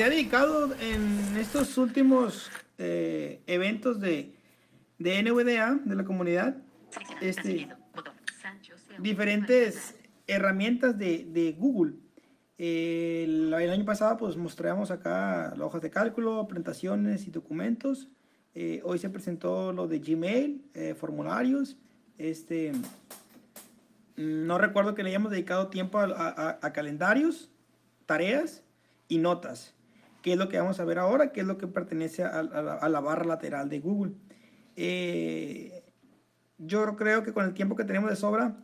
se ha dedicado en estos últimos eh, eventos de, de NVDA, de la comunidad, este, diferentes herramientas de, de Google. el, año pasado pues mostramos acá las hojas de cálculo, presentaciones y documentos. Eh, hoy se presentó lo de Gmail, eh, formularios. Este, no recuerdo que le hayamos dedicado tiempo a calendarios, tareas y notas que es lo que vamos a ver ahora, que es lo que pertenece a, a, la barra lateral de Google. Eh, yo creo que con el tiempo que tenemos de sobra,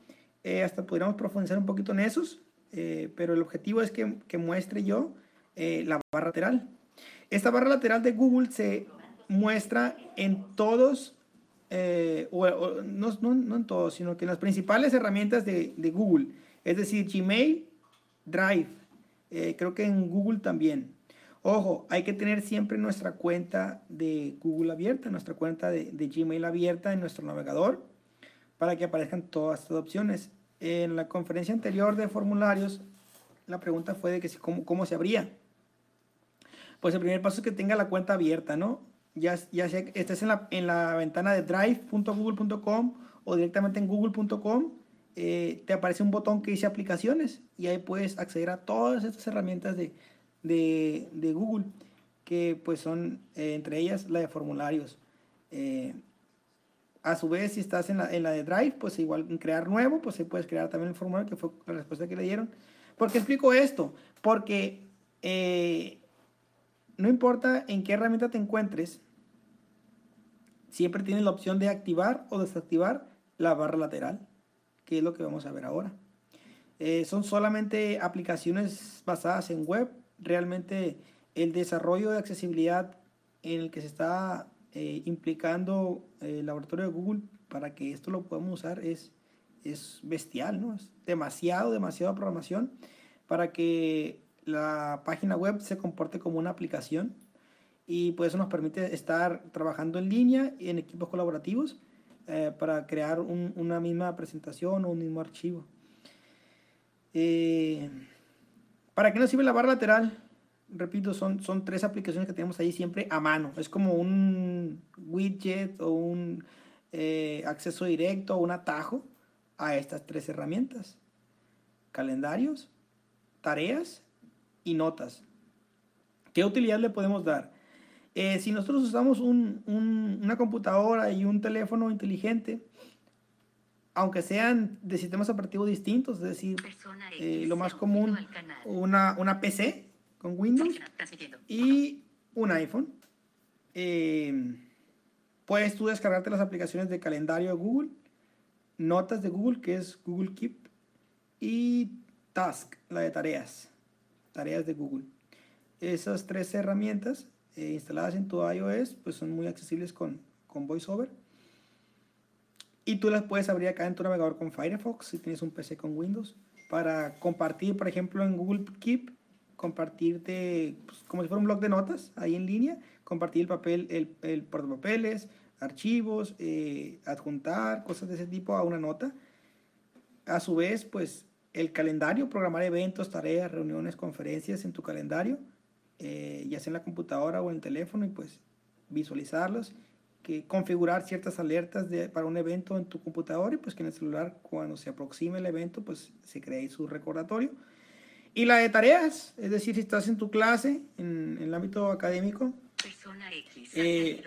eh, hasta podríamos profundizar un poquito en esos, eh, pero el objetivo es que, que muestre yo eh, la barra lateral. Esta barra lateral de Google se muestra en todos, eh, o, o no, no, no, en todos, sino que en las principales herramientas de, de Google, es decir, Gmail, Drive, creo que en Google también. Ojo, hay que tener siempre nuestra cuenta de Google abierta, nuestra cuenta de, Gmail abierta en nuestro navegador para que aparezcan todas estas opciones. En la conferencia anterior de formularios, la pregunta fue de que cómo, se abría. Pues el primer paso es que tenga la cuenta abierta, ¿no? Ya, ya estés en la, en la ventana de drive.google.com o directamente en google.com, eh, te aparece un botón que dice aplicaciones y ahí puedes acceder a todas estas herramientas de, de, Google, que pues son eh, entre ellas la de formularios. Eh, a su vez, si estás en la, en la, de Drive, pues igual en crear nuevo, pues ahí puedes crear también el formulario, que fue la respuesta que le dieron. ¿Por qué explico esto? Porque eh, no importa en qué herramienta te encuentres, siempre tienes la opción de activar o desactivar la barra lateral, que es lo que vamos a ver ahora. Son solamente aplicaciones basadas en web realmente el desarrollo de accesibilidad en el que se está eh, implicando el laboratorio de Google para que esto lo podamos usar es, es bestial, ¿no? Es demasiado, demasiada programación para que la página web se comporte como una aplicación y pues eso nos permite estar trabajando en línea y en equipos colaborativos eh, para crear un, una misma presentación o un mismo archivo. Eh, ¿Para qué nos sirve la barra lateral? Repito, son, son tres aplicaciones que tenemos ahí siempre a mano. Es como un widget o un eh, acceso directo o un atajo a estas tres herramientas. Calendarios, tareas y notas. ¿Qué utilidad le podemos dar? Eh, si nosotros usamos un, un, una computadora y un teléfono inteligente, aunque sean de sistemas operativos distintos, es decir, eh, lo más común, una, una PC con Windows y un iPhone. Eh, puedes tú descargarte las aplicaciones de calendario de Google, notas de Google, que es Google Keep, y Task, la de tareas, tareas de Google. Esas tres herramientas eh, instaladas en tu iOS, pues son muy accesibles con, con VoiceOver y tú las puedes abrir acá en tu navegador con Firefox si tienes un PC con Windows para compartir, por ejemplo, en Google Keep, compartirte pues, como si fuera un blog de notas ahí en línea, compartir el papel, el, el portapapeles, archivos, eh, adjuntar, cosas de ese tipo a una nota. A su vez, pues el calendario, programar eventos, tareas, reuniones, conferencias en tu calendario, eh, ya sea en la computadora o en el teléfono, y pues visualizarlos que configurar ciertas alertas de, para un evento en tu computador y pues que en el celular cuando se aproxime el evento pues se cree su recordatorio. Y la de tareas, es decir, si estás en tu clase, en, en el ámbito académico, X, eh,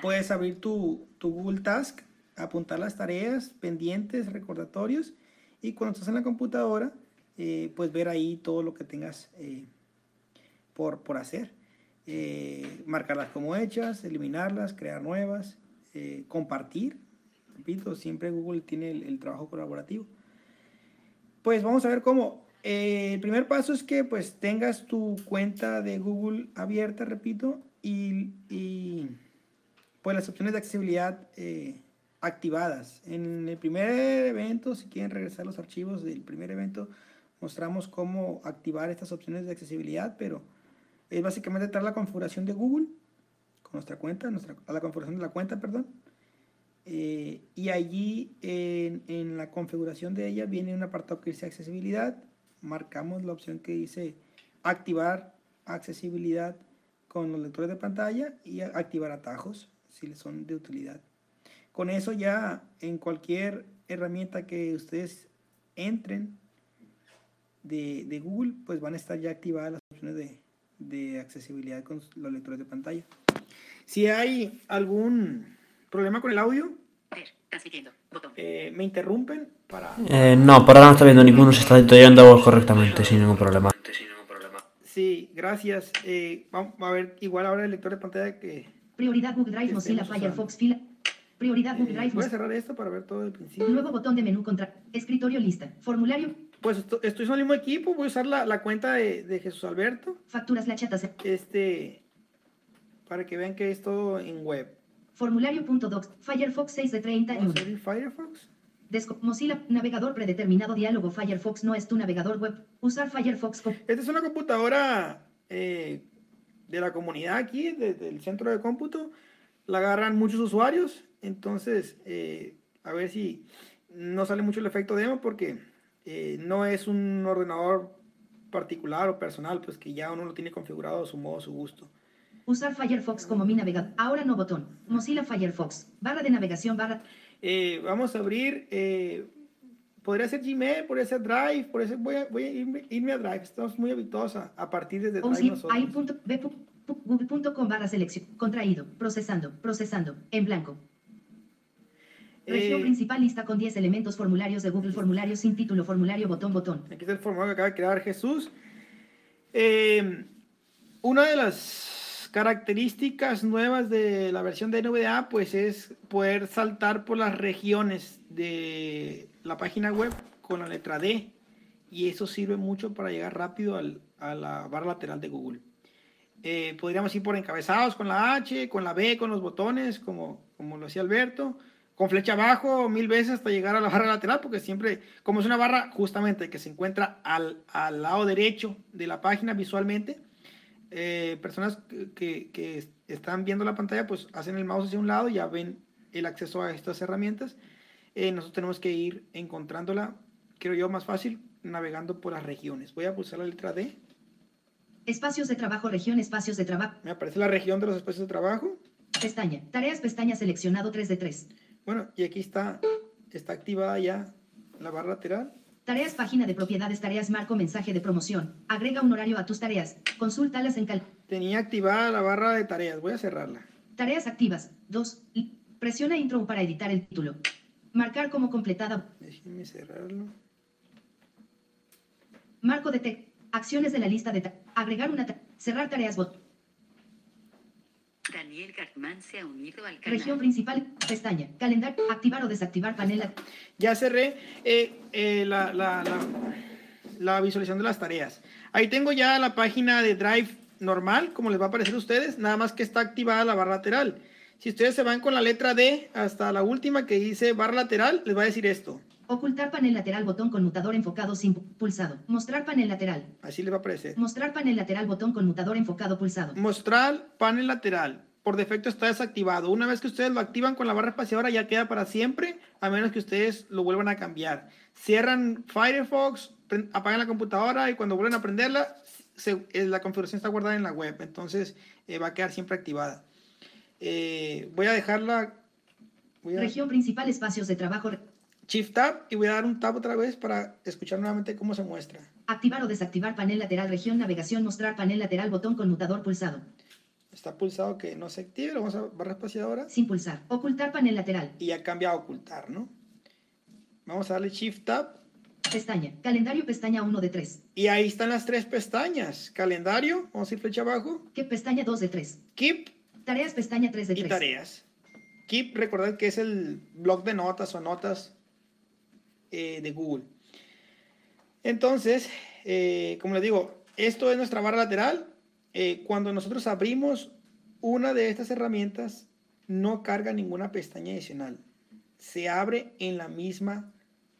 puedes abrir tu, tu, Google Task, apuntar las tareas, pendientes, recordatorios y cuando estás en la computadora, eh, pues ver ahí todo lo que tengas eh, por, por hacer eh, marcarlas como hechas, eliminarlas, crear nuevas, eh, compartir. Repito, siempre Google tiene el, trabajo colaborativo. Pues vamos a ver cómo. Eh, el primer paso es que pues tengas tu cuenta de Google abierta, repito, y, y pues las opciones de accesibilidad activadas. En el primer evento, si quieren regresar los archivos del primer evento, mostramos cómo activar estas opciones de accesibilidad, pero es básicamente traer la configuración de Google con nuestra cuenta, nuestra, a la configuración de la cuenta, perdón. Eh, y allí en, en, la configuración de ella viene un apartado que dice accesibilidad. Marcamos la opción que dice activar accesibilidad con los lectores de pantalla y activar atajos si les son de utilidad. Con eso ya en cualquier herramienta que ustedes entren de, de Google, pues van a estar ya activadas las opciones de, de accesibilidad con los lectores de pantalla. Si hay algún problema con el audio, eh, me interrumpen para... Eh, no, por ahora no está viendo ninguno, se está detallando correctamente, sin ningún problema. Sí, gracias. Eh, vamos a ver, igual ahora el lector de pantalla que... Prioridad Google Drive, Mozilla Firefox, fila. Prioridad Google Eh, Drive. voy a cerrar esto para ver todo el principio. Nuevo botón de menú contra. Escritorio lista. Formulario. Pues esto- estoy en el mismo equipo, voy a usar la, la cuenta de, de Jesús Alberto, Facturas la chatas. este, para que vean que es todo en web. Formulario.docs. Firefox 6 de 30 y Vamos 1. a abrir Firefox. Desco- Mozilla. Navegador predeterminado. Diálogo. Firefox no es tu navegador web. Usar Firefox. Esta es una computadora eh, de la comunidad aquí, de- del centro de cómputo. La agarran muchos usuarios, entonces eh, a ver si no sale mucho el efecto demo porque eh, no es un ordenador particular o personal, pues que ya uno lo tiene configurado a su modo, a su gusto. Usar Firefox como mi navegador. Ahora no botón. Mozilla Firefox. Barra de navegación. Barra. Eh, vamos a abrir, eh, podría ser Gmail, podría ser Drive, por eso voy a, voy a irme, irme a Drive. Estamos muy habituados a, a partir desde Drive nosotros. Google.com barra selección. Contraído. Procesando. Procesando. En blanco. Región Eh, principal lista con 10 elementos formularios de Google formulario sin título formulario botón botón. Aquí está el formulario que acaba de crear Jesús. Eh, una de las características nuevas de la versión de NVDA pues es poder saltar por las regiones de la página web con la letra D y eso sirve mucho para llegar rápido al- a la barra lateral de Google. Eh, podríamos ir por encabezados con la H, con la B, con los botones, como, como lo hacía Alberto, con flecha abajo mil veces hasta llegar a la barra lateral, porque siempre, como es una barra justamente que se encuentra al, al lado derecho de la página visualmente, eh, personas que, que- están viendo la pantalla, pues hacen el mouse hacia un lado y ya ven el acceso a estas herramientas. Eh, nosotros tenemos que ir encontrándola, creo yo, más fácil, navegando por las regiones. Voy a pulsar la letra D. Espacios de trabajo región espacios de trabajo. Me aparece la región de los espacios de trabajo. Pestaña. Tareas pestaña seleccionado 3 de 3. Bueno, y aquí está, está activada ya la barra lateral. Tareas página de propiedades tareas marco mensaje de promoción. Agrega un horario a tus tareas. Consúltalas en cal. Tenía activada la barra de tareas. Voy a cerrarla. Tareas activas. 2. Presiona intro para editar el título. Marcar como completada. Déjenme cerrarlo. Marco de texto. Acciones de la lista de ta- agregar una ta- cerrar tareas bot. Daniel Gartman se ha unido al canal. Región principal. Pestaña. Calendario. Activar o desactivar panel. Ya cerré eh, eh, la, la- la- la visualización de las tareas. Ahí tengo ya la página de Drive normal, como les va a aparecer a ustedes, nada más que está activada la barra lateral. Si ustedes se van con la letra D hasta la última que dice barra lateral, les va a decir esto. Ocultar panel lateral botón conmutador enfocado sin pu- pulsado. Mostrar panel lateral. Así les va a aparecer. Mostrar panel lateral botón conmutador enfocado pulsado. Mostrar panel lateral. Por defecto está desactivado. Una vez que ustedes lo activan con la barra espaciadora ya queda para siempre, a menos que ustedes lo vuelvan a cambiar. Cierran Firefox, apagan la computadora y cuando vuelven a prenderla, se- eh, la configuración está guardada en la web. Entonces eh, va a quedar siempre activada. Eh, voy a dejarla. Voy a Región principal espacios de trabajo. Shift Tab y voy a dar un tab otra vez para escuchar nuevamente cómo se muestra. Activar o desactivar panel lateral región navegación mostrar panel lateral botón conmutador pulsado. Está pulsado que no se active, lo vamos a barra espaciadora. Sin pulsar. Ocultar panel lateral. y ya cambia a ocultar, ¿no? Vamos a darle Shift Tab Pestaña. Calendario pestaña 1 de 3. y ahí están las tres pestañas. Calendario, vamos a ir flecha abajo, Que pestaña 2 de 3. Keep Tareas pestaña 3 de y 3. tareas. Keep, recordad que es el blog de notas o notas eh, de Google. Entonces, eh, como les digo, esto es nuestra barra lateral. Eh, cuando nosotros abrimos una de estas herramientas, no carga ninguna pestaña adicional. Se abre en la misma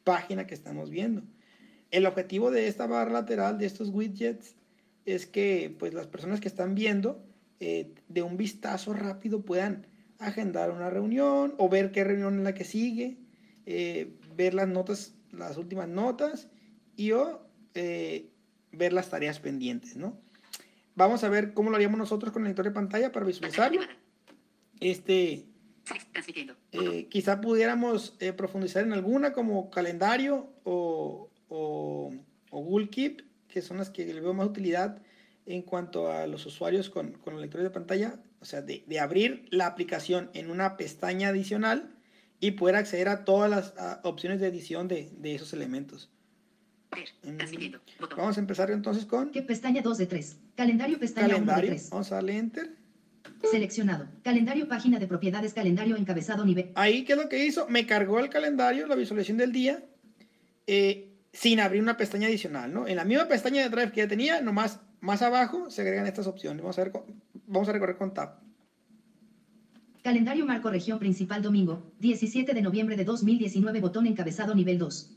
página que estamos viendo. El objetivo de esta barra lateral, de estos widgets, es que pues, las personas que están viendo de un vistazo rápido puedan agendar una reunión o ver qué reunión es la que sigue, ver las notas, las últimas notas y o eh, ver las tareas pendientes, ¿no? vamos a ver cómo lo haríamos nosotros con el lector de pantalla para visualizarlo. Este, eh, quizá pudiéramos eh, profundizar en alguna como calendario o, o, Google Keep, que son las que le veo más utilidad en cuanto a los usuarios con, con lectores de pantalla, o sea, de, de abrir la aplicación en una pestaña adicional y poder acceder a todas las opciones de edición de, de esos elementos. Mm. Botón. Vamos a empezar entonces con ¿Qué pestaña 2 de 3? Calendario pestaña 1 de calendario. 3. Vamos a darle enter. Seleccionado. Calendario página de propiedades calendario encabezado nivel. Ahí, ¿qué es lo que hizo? Me cargó el calendario, la visualización del día, eh, sin abrir una pestaña adicional, ¿no? En la misma pestaña de Drive que ya tenía, nomás más abajo se agregan estas opciones. Vamos a, ver, con- vamos a recorrer con Tab. Calendario marco región principal domingo, 17 de noviembre de 2019 botón encabezado nivel 2.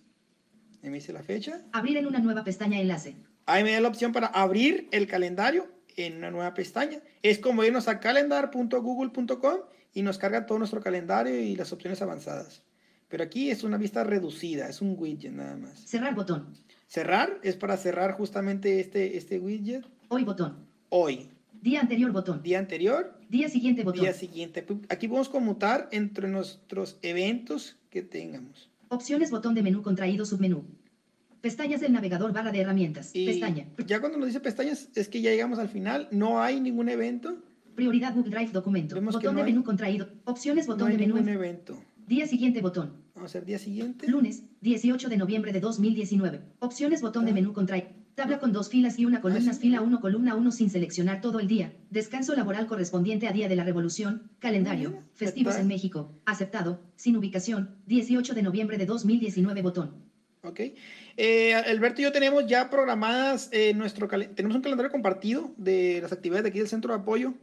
Ahí me dice la fecha. Abrir en una nueva pestaña enlace. Ahí me da la opción para abrir el calendario en una nueva pestaña. Es como irnos a calendar.google.com y nos carga todo nuestro calendario y las opciones avanzadas. Pero aquí es una vista reducida, es un widget nada más. Cerrar botón. Cerrar es para cerrar justamente este, este widget Hoy botón. hoy. Día anterior botón. Día anterior, Día siguiente botón. día siguiente. Aquí podemos conmutar entre nuestros eventos que tengamos. Opciones botón de menú contraído submenú. Pestañas del navegador barra de herramientas. Y Pestaña. ya cuando nos dice pestañas es que ya llegamos al final. No hay ningún evento. Prioridad Google Drive documento. Vemos Botón no de hay- menú contraído. Opciones No botón hay de menú. ningún en- evento. Día siguiente botón. Vamos a hacer día siguiente. Lunes, 18 de noviembre de 2019. Opciones botón de Ah. menú contraído. Tabla con dos filas y una columna, sí. fila 1, columna 1 sin seleccionar todo el día. Descanso laboral correspondiente a Día de la Revolución. Calendario. Festivos en México. Aceptado. Sin ubicación. 18 de noviembre de 2019 botón. Ok. Eh, Alberto y yo tenemos ya programadas eh, nuestro tenemos un calendario compartido de las actividades de aquí del centro de apoyo.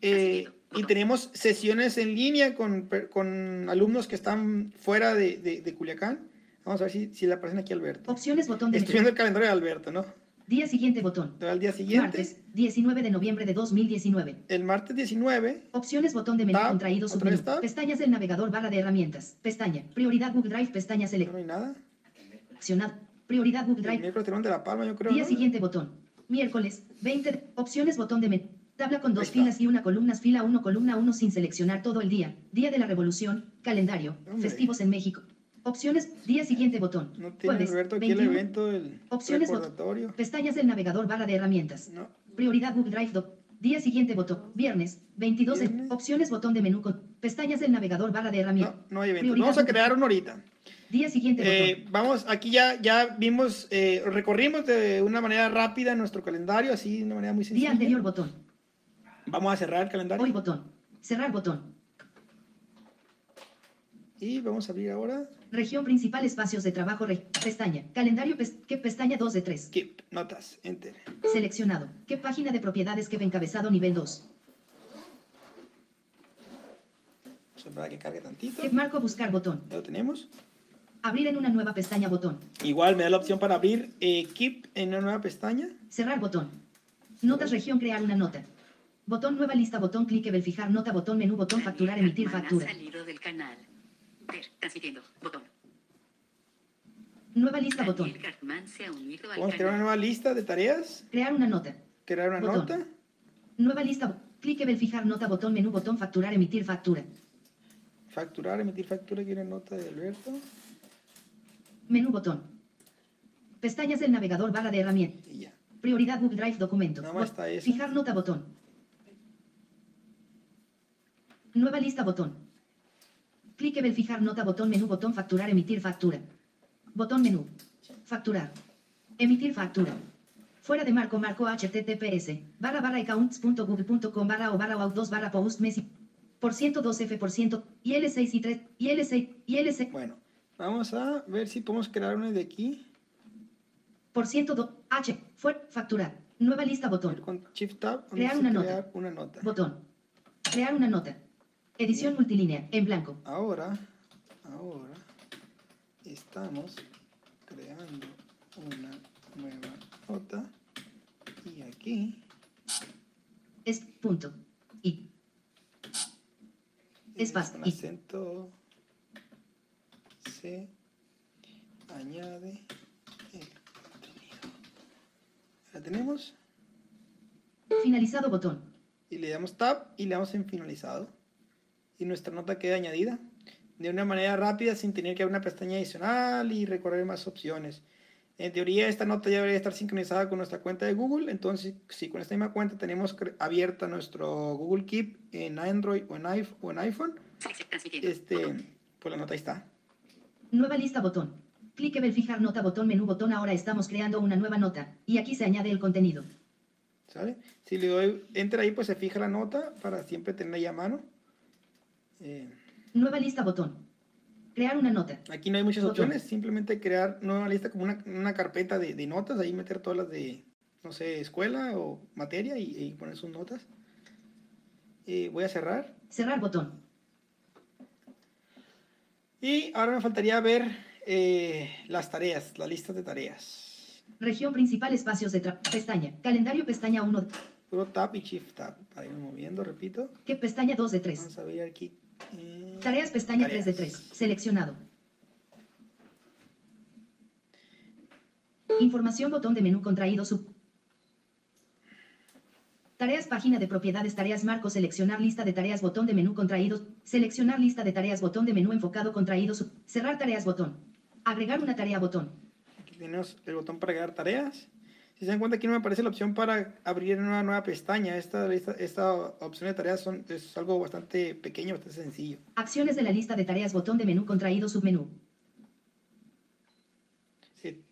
Eh, y tenemos sesiones en línea con, con alumnos que están fuera de, de- de Culiacán. Vamos a ver si, si le aparecen aquí Alberto. Opciones botón de Estoy viendo el calendario de Alberto, ¿no? Día siguiente botón. Al día siguiente, Martes, 19 de noviembre de 2019. el martes 19, Opciones botón de menú Tab, contraído submenú. Pestañas del navegador barra de herramientas. Pestaña. Prioridad Google Drive. Pestaña no select. hay nada. Accionado. Prioridad Google El Drive. miércoles de la palma, yo creo. Día ¿no? siguiente botón. Miércoles, 20. de- Opciones botón de menú. Tabla con dos filas y una columna, fila 1, columna 1 sin seleccionar todo el día. Día de la Revolución, calendario, Hombre. festivos en México. Opciones, día siguiente botón. No tiene Jueves, Alberto aquí 21. el evento, el Opciones, bot- recordatorio. Pestañas del navegador barra de herramientas. No. Prioridad Google Drive Doc. Día siguiente botón. Viernes, 22. de- Viernes. Opciones botón de menú con pestañas del navegador barra de herramientas. No, no hay evento. Prioridad Vamos a crear uno ahorita. Día siguiente Eh, botón. vamos, aquí ya, ya vimos, eh, recorrimos de una manera rápida nuestro calendario, así de una manera muy Día sencilla. anterior botón. Vamos a cerrar el calendario Hoy botón. Cerrar botón. Y vamos a abrir ahora Región principal espacios de trabajo. re- pestaña. Calendario. pes- ¿Qué pestaña 2 de 3? Keep, notas, enter. Seleccionado. ¿Qué página de propiedades que ve encabezado nivel 2? Vamos a esperar a que cargue tantito. ¿Qué marco buscar botón? Ya lo tenemos. Abrir en una nueva pestaña botón. Igual me da la opción para abrir eh, Keep en una nueva pestaña. Cerrar botón. Notas región crear una nota. Botón nueva lista botón clique ver fijar nota botón menú botón facturar emitir factura. Ha salido del canal. Ver. Transmitiendo. Botón. Nueva lista botón. Se ha unido al Vamos a crear una nueva lista de tareas. Crear una nota. Crear una Botón. nota. Nueva lista. Clique ver fijar nota botón menú botón facturar emitir factura. Facturar, emitir factura. Quiero nota de Alberto. Menú botón. Pestañas del navegador barra de herramientas. Ya. Prioridad Google Drive documento. Nada más está eso. Fijar nota botón. Nueva lista botón. Clique ver fijar nota botón menú botón facturar emitir factura. Botón menú. Facturar. Emitir factura. Fuera de marco marco https barra barra accounts.google.com barra o barra o 2 barra post por ciento 2 f por ciento y L6 y 3 y L6 y L6 Bueno, vamos a ver si podemos crear una de aquí. por ciento 2 h fue facturar nueva lista botón Con Shift Tab. Crear una nota. crear una nota. Botón. Crear una nota. Edición multilínea, en blanco. Ahora, ahora estamos creando una nueva nota y aquí Es punto. Y. Espacio. con Y. acento se añade el contenido. ¿La tenemos? Finalizado botón. Y le damos tab y le damos en finalizado. Nuestra nota queda añadida de una manera rápida sin tener que abrir una pestaña adicional y recorrer más opciones. En teoría esta nota ya debería estar sincronizada con nuestra cuenta de Google, entonces si con esta misma cuenta tenemos abierta nuestro Google Keep en Android o en, en iPhone, este, pues la nota ahí está. Nueva lista botón. Clique ver fijar nota botón menú botón. Ahora estamos creando una nueva nota. Y aquí se añade el contenido. ¿Sale? Si le doy enter ahí, pues se fija la nota para siempre tenerla ahí a mano. Eh, Nueva lista botón. Crear una nota. aquí no hay muchas Botón. opciones, simplemente crear nueva lista como una, una carpeta de, de notas, ahí meter todas las de, no sé, escuela o materia y, y poner sus notas. Eh, voy a cerrar. Cerrar botón. Y ahora me faltaría ver eh, las tareas, las listas de tareas. Región principal espacios de pestaña. Calendario pestaña 1. Puro tab y shift tab para irme moviendo, repito. Que pestaña 2 de 3. Vamos a ver aquí. Eh, Tareas pestaña 3 de tareas. 3. Seleccionado. Información botón de menú contraído sub. Tareas página de propiedades tareas marco seleccionar lista de tareas botón de menú contraído seleccionar lista de tareas botón de menú enfocado contraído sub. cerrar tareas botón agregar una tarea botón Aquí tenemos el botón para agregar tareas. Si se dan cuenta, aquí no me aparece la opción para abrir una nueva pestaña. Esta, esta opción de tareas son, es algo bastante pequeño, bastante sencillo. acciones de la lista de tareas botón de menú contraído submenú Sí,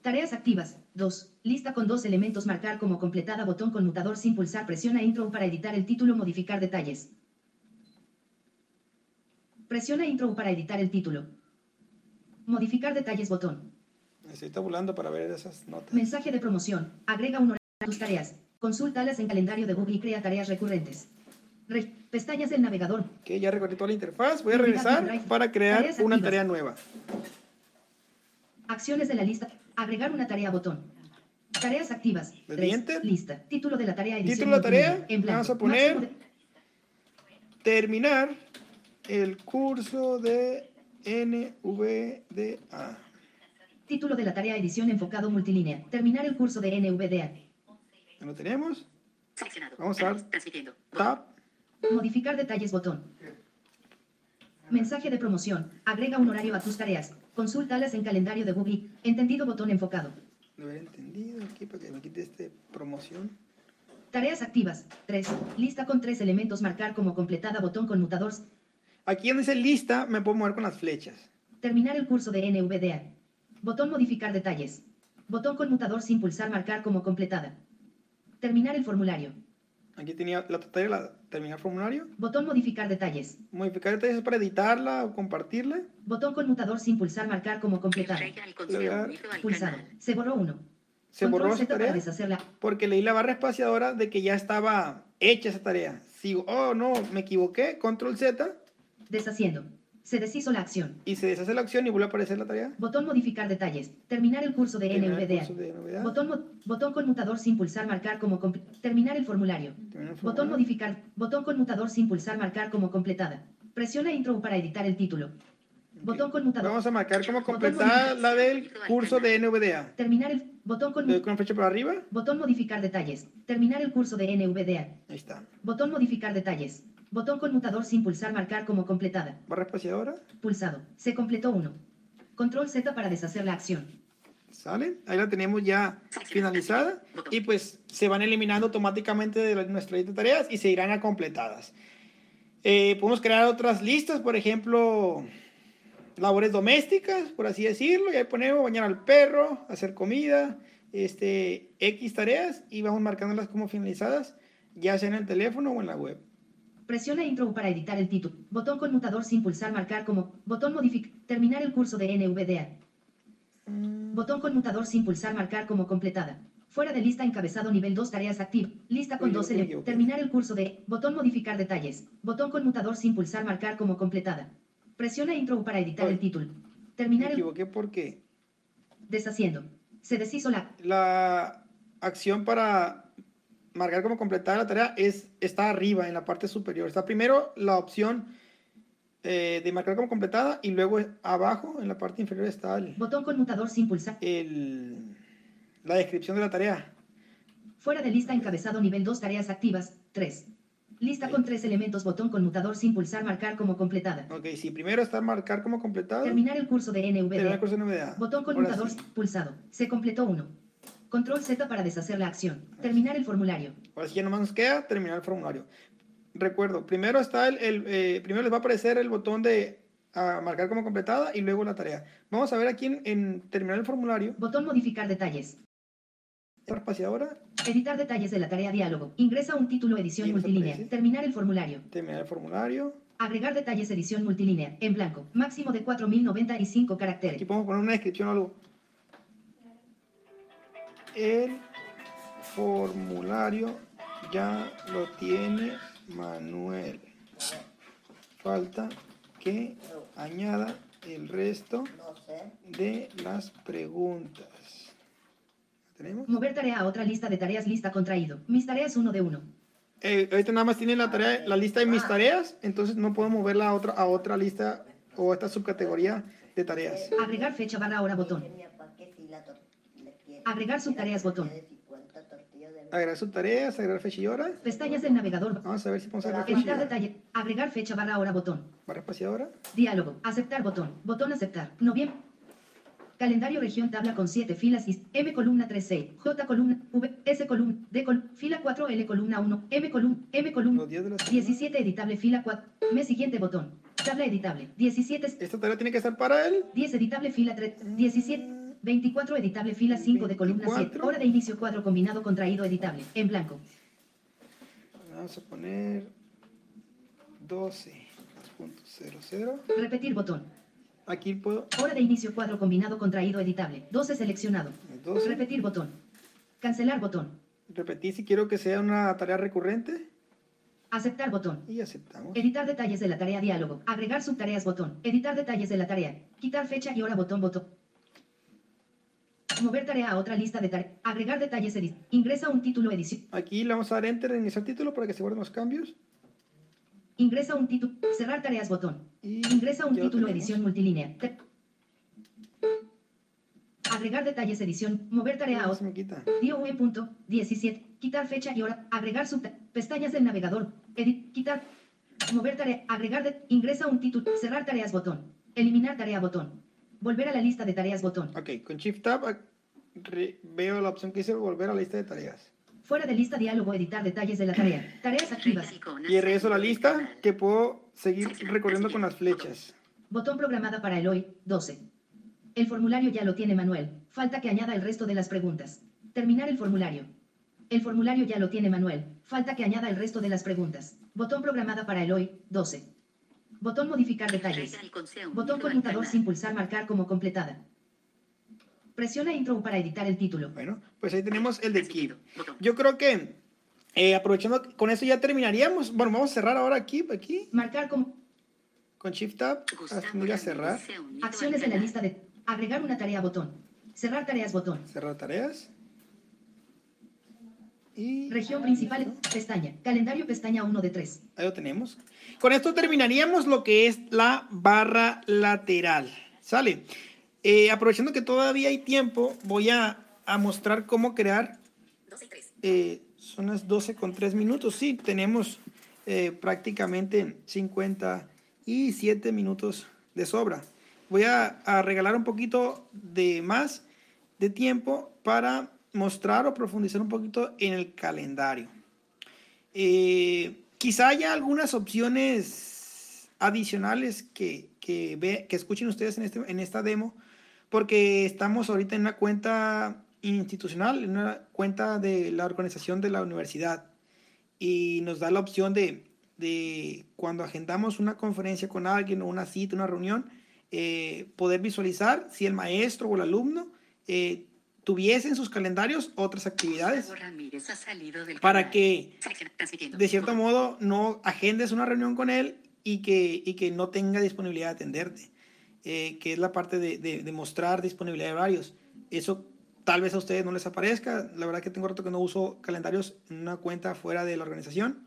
Tareas activas. 2. Lista con dos elementos marcar como completada botón conmutador sin pulsar presiona intro para editar el título modificar detalles. Presiona intro para editar el título. Modificar detalles botón. Estoy tabulando para ver esas notas. Mensaje de promoción. Agrega un horario a tus tareas. Consúltalas en calendario de Google y crea tareas recurrentes. Re- pestañas del navegador. Ok, ya recorrí toda la interfaz. Voy a regresar para crear Tareas una activas. tarea nueva. Acciones de la lista. Agregar una tarea botón. Tareas activas. ¿Le di Tres. Lista. Título de la tarea. edición Título de la tarea. En vamos a poner- de- Terminar el curso de NVDA. Título de la tarea edición enfocado multilínea. Terminar el curso de NVDA. ¿Ya lo tenemos? Seleccionado. Vamos a dar Transmitiendo. Tab. Modificar detalles botón. Mensaje de promoción. Agrega un horario a tus tareas. Consúltalas en calendario de Google. Entendido botón enfocado. Lo haber entendido aquí para que me quite este promoción. Tareas activas. 3. Lista con tres elementos marcar como completada botón conmutador. Aquí donde dice lista, me puedo mover con las flechas. Terminar el curso de NVDA. Botón modificar detalles. Botón conmutador sin pulsar marcar como completada. Terminar el formulario. Aquí tenía la tarea, la terminar formulario. Botón modificar detalles. Modificar detalles es para editarla o compartirla. Botón conmutador sin pulsar marcar como completada. Pulsado. Se borró uno. Se Control borró esa Z para tarea deshacerla. porque leí la barra espaciadora de que ya estaba hecha esa tarea. Sigo, oh no, me equivoqué, control Z Deshaciendo. Se deshizo la acción. y se deshace la acción y vuelve a aparecer la tarea. Botón modificar detalles. Terminar el curso de NVDA. Botón, botón conmutador sin pulsar marcar como terminar el formulario. Terminar el Botón formulario. modificar. Botón conmutador sin pulsar marcar como completada. Presiona intro para editar el título. Botón conmutador. Vamos a marcar como Botón completada modificar. la del curso de NVDA. Terminar el botón con con la flecha para arriba. botón modificar detalles. Terminar el curso de NVDA. Ahí está. Botón modificar detalles. Botón conmutador sin pulsar marcar como completada. Barra espaciadora. Pulsado. Se completó uno. Control Z para deshacer la acción. ¿Sale? Ahí la tenemos ya finalizada. Y pues se van eliminando automáticamente de nuestra lista de tareas y se irán a completadas. Eh, podemos crear otras listas, por ejemplo, labores domésticas, por así decirlo. Y ahí ponemos bañar al perro, hacer comida, este, X tareas y vamos marcándolas como finalizadas, ya sea en el teléfono o en la web. Presiona intro para editar el título. Botón conmutador sin pulsar marcar como. Botón modificar. Terminar el curso de NVDA. Botón conmutador sin pulsar marcar como completada. Fuera de lista encabezado nivel 2 tareas activ. Lista con Uy, yo 12. me ele- equivoqué. Terminar el curso de. Botón modificar detalles. Botón conmutador sin pulsar marcar como completada. Presiona intro para editar Uy. el título. Me Terminar el. equivoqué porque Deshaciendo. Se deshizo la. la acción para marcar como completada la tarea es, está arriba, en la parte superior. Está primero la opción eh, de marcar como completada y luego abajo, en la parte inferior, está el, Botón conmutador sin pulsar. el- la descripción de la tarea. Fuera de lista encabezado nivel 2 tareas activas, 3. Lista con tres elementos botón conmutador sin pulsar marcar como completada. Ok, sí, primero está marcar como completado. Terminar el curso de Terminar el NVDA. curso de NVDA. Botón conmutador sí. pulsado. Se completó 1. Control Z para deshacer la acción. Terminar el formulario. Ahora sí ya nomás nos queda terminar el formulario. Recuerdo, primero está el, el, eh, primero les va a aparecer el botón de ah, marcar como completada y luego la tarea. Vamos a ver aquí en, en terminar el formulario. Botón modificar detalles. Espaciadora, Editar detalles de la tarea diálogo. Ingresa un título edición multilínea. Terminar el formulario. terminar el formulario. Agregar detalles edición multilínea. En blanco. Máximo de 4095 Aquí caracteres. podemos poner una descripción o algo. El formulario ya lo tiene Manuel. Falta que añada el resto de las preguntas. ¿La ¿Tenemos? Mover tarea a otra lista de tareas lista contraído. Mis tareas 1 de 1. Eh, ahorita nada más tiene la tarea, la lista de mis tareas, entonces no puedo moverla a otra, a otra lista o esta subcategoría de tareas. Agregar fecha barra hora botón. Agregar subtareas botón. Agregar subtareas, agregar fecha y hora. Pestañas del navegador. Vamos a ver si podemos agregar fecha Editar detalle. Agregar fecha barra hora botón. Barra espaciadora. Diálogo. Aceptar botón. Botón aceptar. Noviembre. Calendario región tabla con 7 filas y M columna 3 6, J columna, V, S columna, D columna, fila 4 L columna 1, M columna, M columna, Los días de la semana. 17 editable fila 4, mes siguiente botón, tabla editable, 17, Esta tarea tiene que estar para él. 10 editable fila 3, 17, 24 editable fila 5 de columna 7, 24. hora de inicio cuadro combinado contraído editable, en blanco, Vamos a poner 12.00. repetir botón, Aquí puedo. hora de inicio cuadro combinado contraído editable, 12 seleccionado, 12. repetir botón, cancelar botón, Repetir si quiero que sea una tarea recurrente. aceptar botón. Y aceptamos. Editar detalles de la tarea diálogo. Agregar subtareas botón. Editar detalles de la tarea. Quitar fecha y hora botón botón. Mover tarea a otra lista de tareas. Agregar detalles. Ingresa un título edición. Aquí le vamos a dar enter en iniciar título para que se guarden los cambios. Ingresa un título. Cerrar tareas botón. Y Ingresa un título edición multilínea. Te- Agregar detalles edición. Mover tarea a otra. punto, 17, quitar fecha y hora, agregar sub, pestañas del navegador, edit, quitar, mover tarea, agregar de, ingresa un título, cerrar tareas botón, eliminar tarea botón, volver a la lista de tareas botón, Ok, con Shift Tab veo la opción que dice volver a la lista de tareas. fuera de lista diálogo, editar detalles de la tarea, tareas activas, Y regreso a la lista que puedo seguir recorriendo con las flechas. botón programada para el hoy, 12. El formulario ya lo tiene Manuel, falta que añada el resto de las preguntas. Terminar el formulario. El formulario ya lo tiene Manuel, falta que añada el resto de las preguntas. Botón programada para el hoy, 12. Botón modificar detalles. Botón conmutador sin pulsar marcar como completada. Presiona intro para editar el título. Bueno, pues ahí tenemos el de aquí. Yo creo que eh, aprovechando, con eso ya terminaríamos. Bueno, vamos a cerrar ahora aquí, aquí, Marcar como con Shift Tab, que diga cerrar. acciones de la lista de agregar una tarea botón. Cerrar tareas botón. Cerrar tareas. Y Región principal, pestaña. Calendario pestaña 1 de 3. ahí lo tenemos. Con esto terminaríamos lo que es la barra lateral. ¿Sale? Eh, aprovechando que todavía hay tiempo, voy a, a mostrar cómo crear. eh, son las 12 con 3 minutos. Sí, tenemos eh, prácticamente 57 minutos de sobra. Voy a, a regalar un poquito de más de tiempo para mostrar o profundizar un poquito en el calendario. Eh, quizá haya algunas opciones adicionales que, que, ve- que escuchen ustedes en, este, en esta demo, porque estamos ahorita en una cuenta institucional, en una cuenta de la organización de la universidad, y nos da la opción de, de cuando agendamos una conferencia con alguien o una cita, una reunión, eh, poder visualizar si el maestro o el alumno eh, tuviese en sus calendarios otras actividades para que de cierto modo no agendes una reunión con él y que, y que no tenga disponibilidad de atenderte, eh, que es la parte de, de, de mostrar disponibilidad de horarios. Eso tal vez a ustedes no les aparezca, la verdad que tengo rato que no uso calendarios en una cuenta fuera de la organización.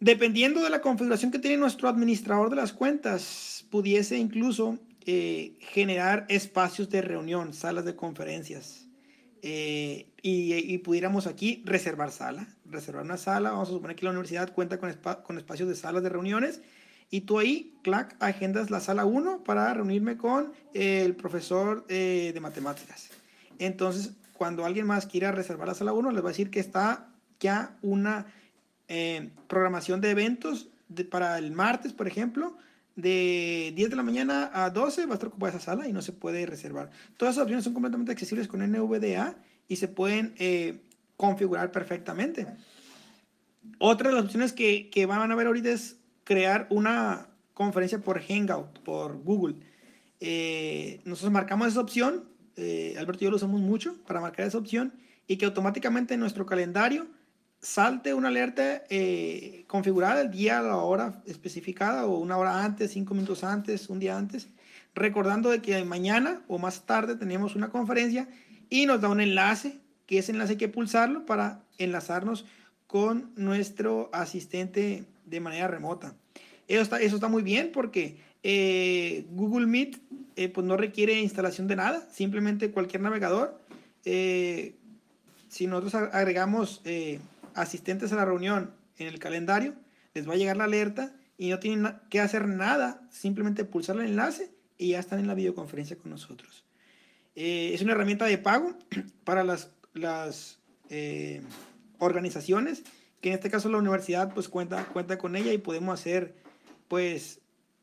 Dependiendo de la configuración que tiene nuestro administrador de las cuentas, pudiese incluso eh, generar espacios de reunión, salas de conferencias. eh, y, y pudiéramos aquí reservar sala, reservar una sala, vamos a suponer que la universidad cuenta con, con espacios de salas de reuniones y tú ahí, clac, agendas la sala 1 para reunirme con eh, el profesor eh, de matemáticas. Entonces, cuando alguien más quiera reservar la sala 1, les va a decir que está ya una eh, programación de eventos de- para el martes, por ejemplo, de 10 de la mañana a 12 va a estar ocupada esa sala y no se puede reservar. Todas esas opciones son completamente accesibles con NVDA y se pueden eh, configurar perfectamente. Otra de las opciones que, que van a ver ahorita es crear una conferencia por Hangout, por Google. Eh, nosotros marcamos esa opción, eh, Alberto y yo lo usamos mucho para marcar esa opción y que automáticamente en nuestro calendario salte una alerta eh, configurada el día, la hora especificada o una hora antes, cinco minutos antes, un día antes, recordando de que mañana o más tarde tenemos una conferencia y nos da un enlace, que ese enlace hay que pulsarlo para enlazarnos con nuestro asistente de manera remota. Eso está, eso está muy bien porque eh, Google Meet eh, pues no requiere instalación de nada, simplemente cualquier navegador. eh, si nosotros ag- agregamos asistentes a la reunión en el calendario, les va a llegar la alerta y no tienen que hacer nada, simplemente pulsar el enlace y ya están en la videoconferencia con nosotros. Eh, es una herramienta de pago para las, las eh, organizaciones, que en este caso la universidad pues cuenta, cuenta con ella y podemos hacer pues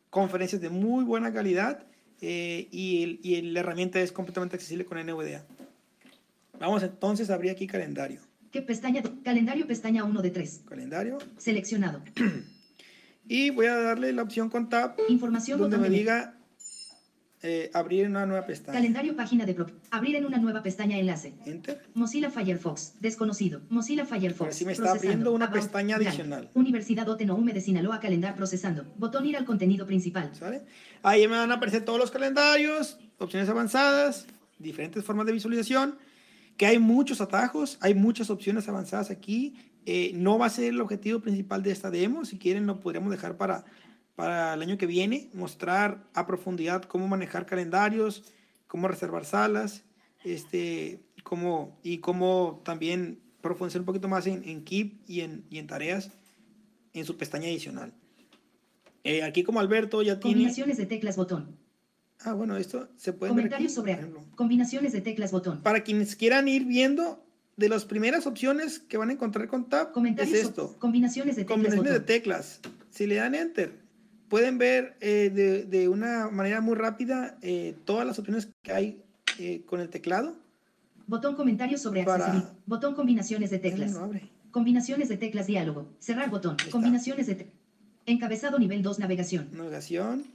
conferencias de muy buena calidad eh, y, el- y la herramienta es completamente accesible con NVDA. Vamos entonces a abrir aquí calendario. ¿Qué pestaña? de- Calendario pestaña 1 de 3. Calendario. Seleccionado. Y voy a darle la opción con tab Información donde me de diga eh, abrir una nueva pestaña. Calendario página de pro- Abrir en una nueva pestaña enlace. Enter. Mozilla Firefox. Desconocido. Mozilla Firefox. Ahora sí me está Procesando. abriendo una About. pestaña adicional. Universidad Oteno de Sinaloa Calendar procesando. Botón ir al contenido principal. ¿Sale? Ahí me van a aparecer todos los calendarios, opciones avanzadas, diferentes formas de visualización, que hay muchos atajos, hay muchas opciones avanzadas aquí. Eh, no va a ser el objetivo principal de esta demo, si quieren lo podríamos dejar para, para el año que viene, mostrar a profundidad cómo manejar calendarios, cómo reservar salas, este, cómo, y cómo también profundizar un poquito más en, en Keep y en, y en tareas en su pestaña adicional. Eh, aquí como Alberto ya tiene... Combinaciones de teclas botón. Ah, bueno, esto se puede ver Comentarios aquí, sobre por combinaciones de teclas botón. Para quienes quieran ir viendo, de las primeras opciones que van a encontrar con Tab, es Comentarios so- esto. combinaciones de teclas Combinaciones de botón. teclas. Si le dan Enter, pueden ver eh, de, de una manera muy rápida eh, todas las opciones que hay eh, con el teclado. Botón comentarios sobre Para- accesibilidad. Botón combinaciones de teclas. no abre. Combinaciones de teclas diálogo. Cerrar botón. Combinaciones de te- Encabezado nivel 2 navegación. Navegación,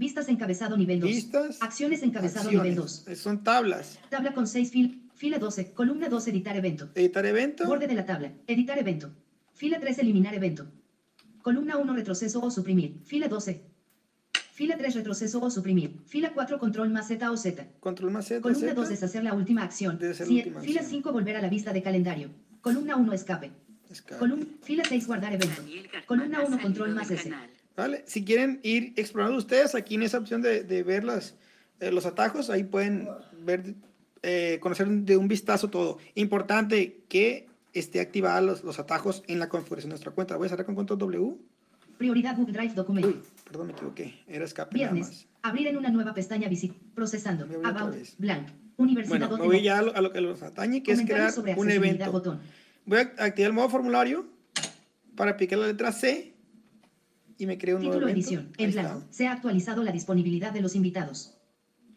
Vistas encabezado nivel 2. vistas, Acciones encabezado acciones. nivel 2. Eh, Son tablas. Tabla con 6 fil. Fila 12. Columna 2 editar evento. Editar evento. Borde de la tabla. Editar evento. Fila 3 eliminar evento. Columna 1 retroceso o suprimir. Fila 12. Fila 3 retroceso o suprimir. Fila 4 control más Z o Z. Control más Z. Columna Z. 2 deshacer la última acción. Deshacer la última fila acción. 5 volver a la vista de calendario. Columna 1 escape. Escape. Columna, fila 6 guardar evento. Columna ha 1 salido control más S. canal. ¿Vale? Si quieren ir explorando ustedes, aquí en esa opción de, de ver las, eh, los atajos, ahí pueden ver, eh, conocer de un vistazo todo. Importante que esté activada los, los atajos en la configuración de nuestra cuenta. Voy a cerrar con control W. Prioridad Google Drive documento. Uy, perdón, me equivoqué. Era escape nada Viernes. más. Abrir en una nueva pestaña visit. Procesando. About. Blank. Universidad Bueno, me voy ya a lo, a lo que nos atañe, que es crear un evento. botón. Voy a activar el modo formulario para aplicar la letra C y me creo un nuevo Título edición. En blanco. Se ha actualizado la disponibilidad de los invitados.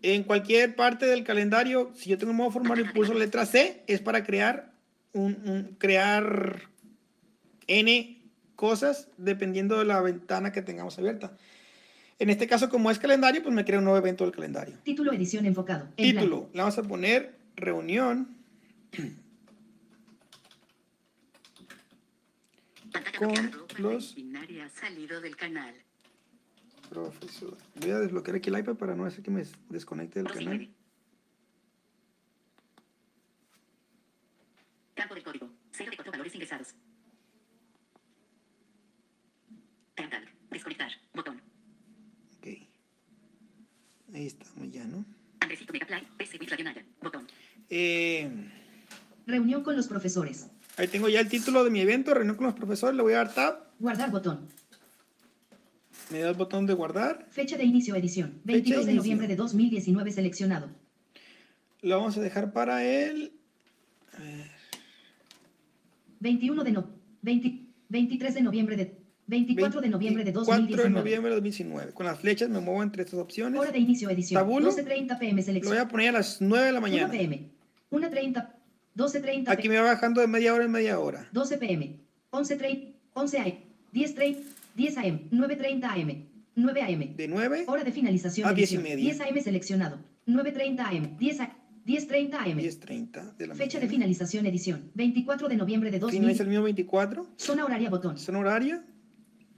En cualquier parte del calendario, si yo tengo un modo formulario y pulso la letra C, es para crear un, un- crear N cosas dependiendo de la ventana que tengamos abierta. En este caso, como es calendario, pues me crea un nuevo evento del calendario. Título edición enfocado. En blanco. Título, le vamos a poner reunión Con los- salido del canal. profesor. Voy a desbloquear aquí el iPad para no hacer que me desconecte del canal. Campo de código. 0 de 4 valores ingresados. Cantar. Desconectar. Botón. Ok. Ahí estamos ya, ¿no? Andresito Megaplay. PC. Botón. Eh, Reunión con los profesores. Ahí tengo ya el título de mi evento, reunión con los profesores. Le voy a dar tab. Guardar botón. Me da el botón de guardar. Fecha de inicio edición. 22 de inicio. noviembre de 2019 seleccionado. Lo vamos a dejar para el 21 de no, 20 23 de noviembre de 24 de noviembre de 24 de 2019. noviembre de 2019. Con las flechas me muevo entre estas opciones. Hora de inicio edición. Tabulo. 12.30 pm Lo voy selección. a poner a las 9 de la 1 mañana. pm. 1.30. 12.30 Aquí me va bajando de media hora en media hora. 12 pm. 11.30. 11 am. 10.30. 10 am. 9.30 am. 9 am. De 9 Hora de finalización. A 10 y media. 10 am seleccionado. 9.30 am. 10 a 10.30 a am. 10.30 de la Fecha de finalización edición. 24 de noviembre de Finaliza 2000. el mío 24. Zona horaria botón. Zona horaria.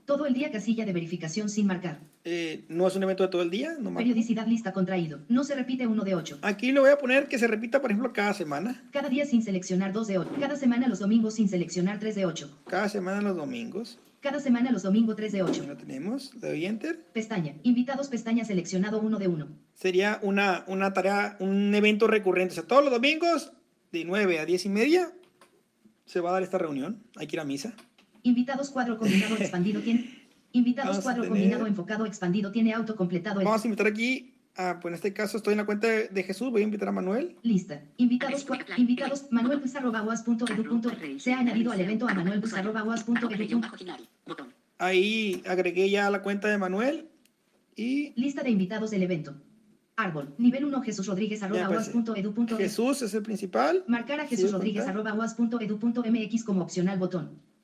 Todo el día casilla de verificación sin marcar. Eh, no es un evento de todo el día. No. Periodicidad lista contraído. No se repite uno de 8. Aquí le voy a poner que se repita, por ejemplo, cada semana. Cada día sin seleccionar 2 de 8. Cada semana los domingos sin seleccionar 3 de 8. Cada semana los domingos. Cada semana los domingos 3 de Ahí 8. lo tenemos. Le doy enter. Pestaña. Invitados pestaña seleccionado 1 de 1. Sería una, una tarea, un evento recurrente. O sea, todos los domingos, de 9 a 10 y media, se va a dar esta reunión. Hay que ir a misa. Invitados cuadro combinado expandido tiene. Invitados cuadro tener- combinado enfocado expandido tiene autocompletado. el- Vamos a invitar aquí, a, pues en este caso estoy en la cuenta de, de Jesús, voy a invitar a Manuel. Lista. Invitados invitados Manuel Se ha añadido al evento a Manuel. Ahí agregué ya la cuenta de Manuel y Lista de invitados del evento. Árbol. Nivel 1 Jesús Rodríguez arroba Jesús es el principal. Marcar a Jesús Rodríguez arroba edu punto mx como opcional botón.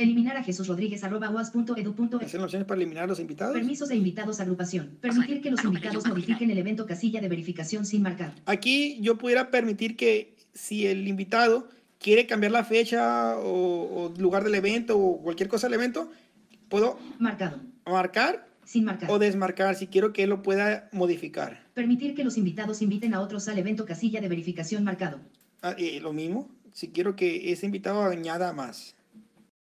Eliminar a Jesús Rodríguez arroba uas punto edu punto Hacen opciones para eliminar a los invitados. Permisos de invitados agrupación. Permitir que los invitados modifiquen el evento casilla de verificación sin marcar. Aquí yo pudiera permitir que si el invitado quiere cambiar la fecha o, o lugar del evento o cualquier cosa del evento, puedo Marcado. marcar Sin marcar. o desmarcar si quiero que él lo pueda modificar. Permitir que los invitados inviten a otros al evento casilla de verificación marcado. Ah, y lo mismo, si quiero que ese invitado añada más.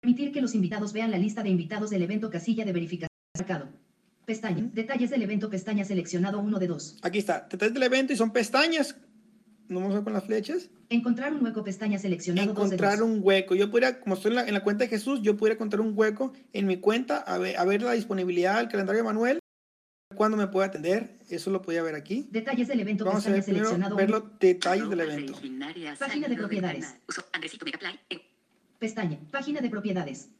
Permitir que los invitados vean la lista de invitados del evento casilla de verificación marcado. Pestaña. Detalles del evento pestaña seleccionado 1 de 2. Aquí está, detalles del evento y son pestañas. No vamos a ver con las flechas. Encontrar un hueco pestaña seleccionado 2 de 2. Encontrar un hueco. Yo podría, como estoy en la, en la cuenta de Jesús, yo podría encontrar un hueco en mi cuenta, a ver, a ver la disponibilidad del calendario de Manuel, cuándo me puede atender. Eso lo podía ver aquí. Detalles del evento Vamos a pestaña ver primero, seleccionado ver 1. los detalles del evento. Página de propiedades. Pestaña. Página de propiedades.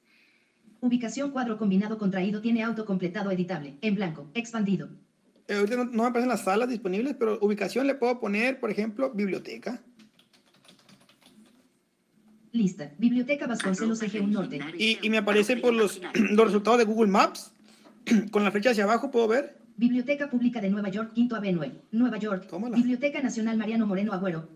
Ubicación cuadro combinado contraído tiene auto completado editable. En blanco. Expandido. Eh, ahorita no, no me aparecen las salas disponibles, pero ubicación le puedo poner, por ejemplo, biblioteca. Lista. Biblioteca Vasconcelos Eje 1 Norte. Y, y me aparece por los, los resultados de Google Maps. Con la flecha hacia abajo puedo ver. Biblioteca Pública de Nueva York, Quinto Avenue, Nueva York. Tómala. Biblioteca Nacional Mariano Moreno Agüero.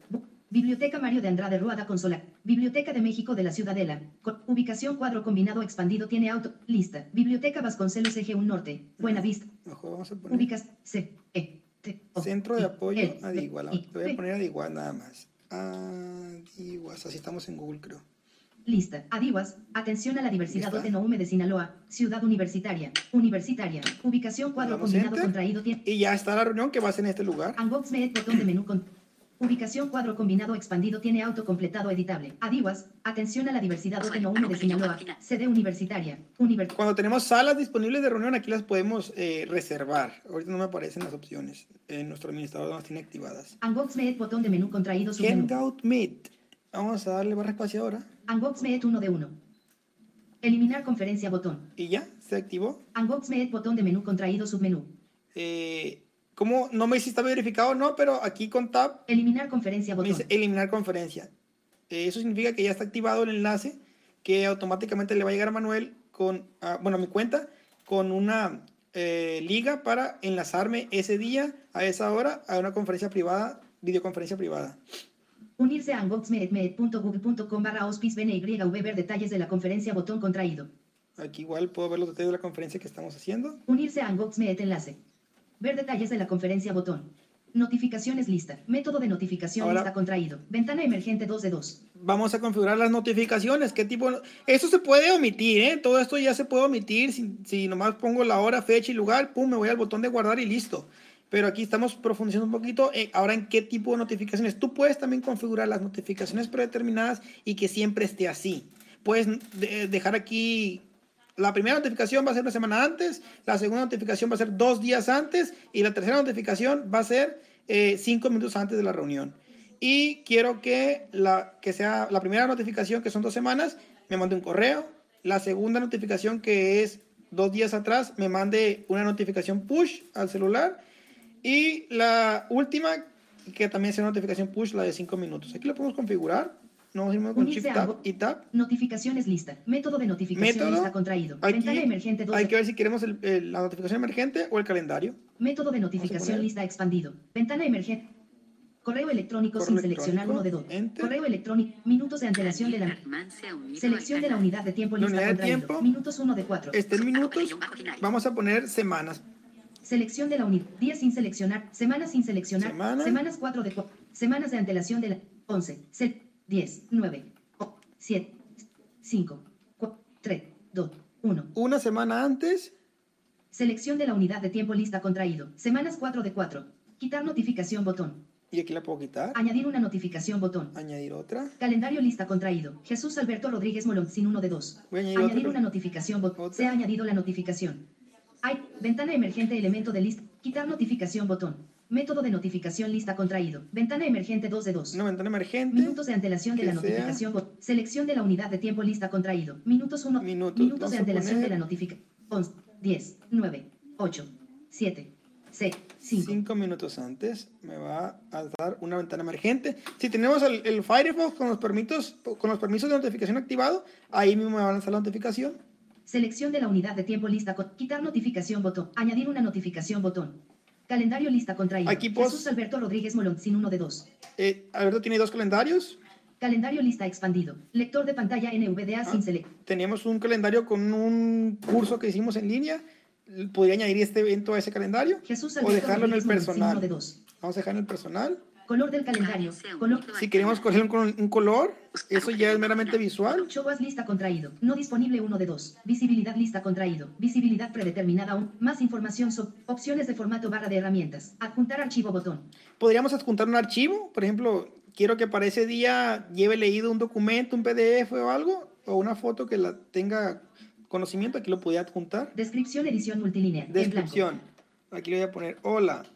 Biblioteca Mario de Andrade Ruada Consola. Biblioteca de México de la Ciudadela. Co- ubicación cuadro combinado expandido tiene auto. Lista. Biblioteca Vasconcelos Eje 1 Norte. Buena Vista. Mejor vamos a poner Ubicas. C. E. T. O, centro de I, apoyo L, a Diguas. I, Le voy a poner a Diguas nada más. A Diguas, así estamos en Google, creo. Lista. Adiguas. Atención a la diversidad de Noume de Sinaloa. Ciudad universitaria. Universitaria. Ubicación cuadro combinado enter. contraído tiene. Y ya está la reunión que va a ser en este lugar. Unbox Med, botón de menú con. Ubicación cuadro combinado expandido tiene auto completado editable. Adiguas, atención a la diversidad de Noume de Sinaloa. Sede universitaria. Univers Cuando tenemos salas disponibles de reunión, aquí las podemos eh, reservar. Ahorita no me aparecen las opciones. Eh, nuestro administrador no las tiene activadas. Unbox Med, botón de menú contraído submenú. Meet. Vamos a darle barra espaciadora. Unbox Med 1 de 1. Eliminar conferencia botón. Y ya, se activó. Unbox Med, botón de menú contraído submenú. Eh, ¿Cómo? No me dice si está verificado o no, pero aquí con Tab Eliminar conferencia me botón. dice eliminar conferencia. Eh, eso significa que ya está activado el enlace que automáticamente le va a llegar a Manuel con, ah, bueno, a mi cuenta, con una eh, liga para enlazarme ese día, a esa hora, a una conferencia privada, videoconferencia privada. Unirse a unboxmed.google.com barra auspice BNYV ver detalles de la conferencia botón contraído. Aquí igual puedo ver los detalles de la conferencia que estamos haciendo. Unirse a Unboxmed enlace. Ver detalles de la conferencia botón. Notificaciones lista. Método de notificación Ahora- lista contraído. Ventana emergente 2 de 2. Vamos a configurar las notificaciones. ¿Qué tipo? Eso se puede omitir, ¿eh? Todo esto ya se puede omitir. Si, si nomás pongo la hora, fecha y lugar, pum, me voy al botón de guardar y listo. Pero aquí estamos profundizando un poquito eh, ahora en qué tipo de notificaciones. Tú puedes también configurar las notificaciones predeterminadas y que siempre esté así. Puedes de- dejar aquí la primera notificación va a ser una semana antes, la segunda notificación va a ser dos días antes y la tercera notificación va a ser eh, cinco minutos antes de la reunión. Y quiero que, la, que sea la primera notificación, que son dos semanas, me mande un correo. La segunda notificación, que es dos días atrás, me mande una notificación push al celular. Y la última, que también sea una notificación push, la de cinco minutos. Aquí lo podemos configurar. No vamos con Unirse Shift Tab y Tab. Notificaciones lista. Método de notificación Método. lista contraído. Aquí Ventana emergente 12. hay que ver si queremos el- el- la notificación emergente o el calendario. Método de notificación lista expandido. Ventana emergente. Correo electrónico Correo sin seleccionar uno de dos. enter. Correo electrónico. Minutos de antelación de la. Selección de la unidad de tiempo La lista unidad de tiempo. Minutos 1 de 4. Este en minutos. Vamos a poner semanas. Selección de la unidad. Días sin seleccionar. Semanas sin seleccionar. Semana. Semanas 4 de 4. Semanas de antelación de la 11. Se- 10. 9. 7. 5. 3. 2. 1. Una semana antes. Selección de la unidad de tiempo lista contraído. Semanas 4 de 4. Quitar notificación botón. Y aquí la puedo quitar. Añadir una notificación botón. Añadir otra. Calendario lista contraído. Jesús Alberto Rodríguez Molón sin uno de dos. Voy a añadir Añadir una notificación botón. Otra. Se ha añadido la notificación. Hay ventana emergente elemento de lista. Quitar notificación botón. Método de notificación lista contraído. Ventana emergente 2 de 2. Una ventana emergente. Minutos de antelación de la notificación. Selección de la unidad de tiempo lista contraído. Minutos 1. Minutos. Minutos de antelación de la notificación. 11, 10, 9, 8, 7, 6, 5. Cinco minutos antes me va a dar una ventana emergente. Si tenemos el, el Firefox con los, permisos, con los permisos de notificación activado, ahí mismo me va a lanzar la notificación. Selección de la unidad de tiempo lista con quitar notificación botón. Añadir una notificación botón. Calendario lista contraído. Aquí Jesús Alberto Rodríguez Molón sin uno de dos. Eh, Alberto tiene dos calendarios. Calendario lista expandido. Lector de pantalla NVDA Ah. sin select. Teníamos un calendario con un curso que hicimos en línea. Podría añadir este evento a ese calendario Jesús o Alberto dejarlo en el Rodríguez Molón sin uno personal. de dos. Vamos a dejar en el personal. Color del calendario. Color. Si queremos coger un, un color, eso ya es meramente visual. Show as lista contraído. No disponible uno de dos. Visibilidad lista contraído. Visibilidad predeterminada aún. Más información sobre opciones de formato barra de herramientas. Adjuntar archivo botón. Podríamos adjuntar un archivo, por ejemplo, quiero que para ese día lleve leído un documento, un PDF o algo, o una foto que la tenga conocimiento, aquí lo podía adjuntar. Descripción edición multilínea. en. Descripción. Aquí le voy a poner, hola,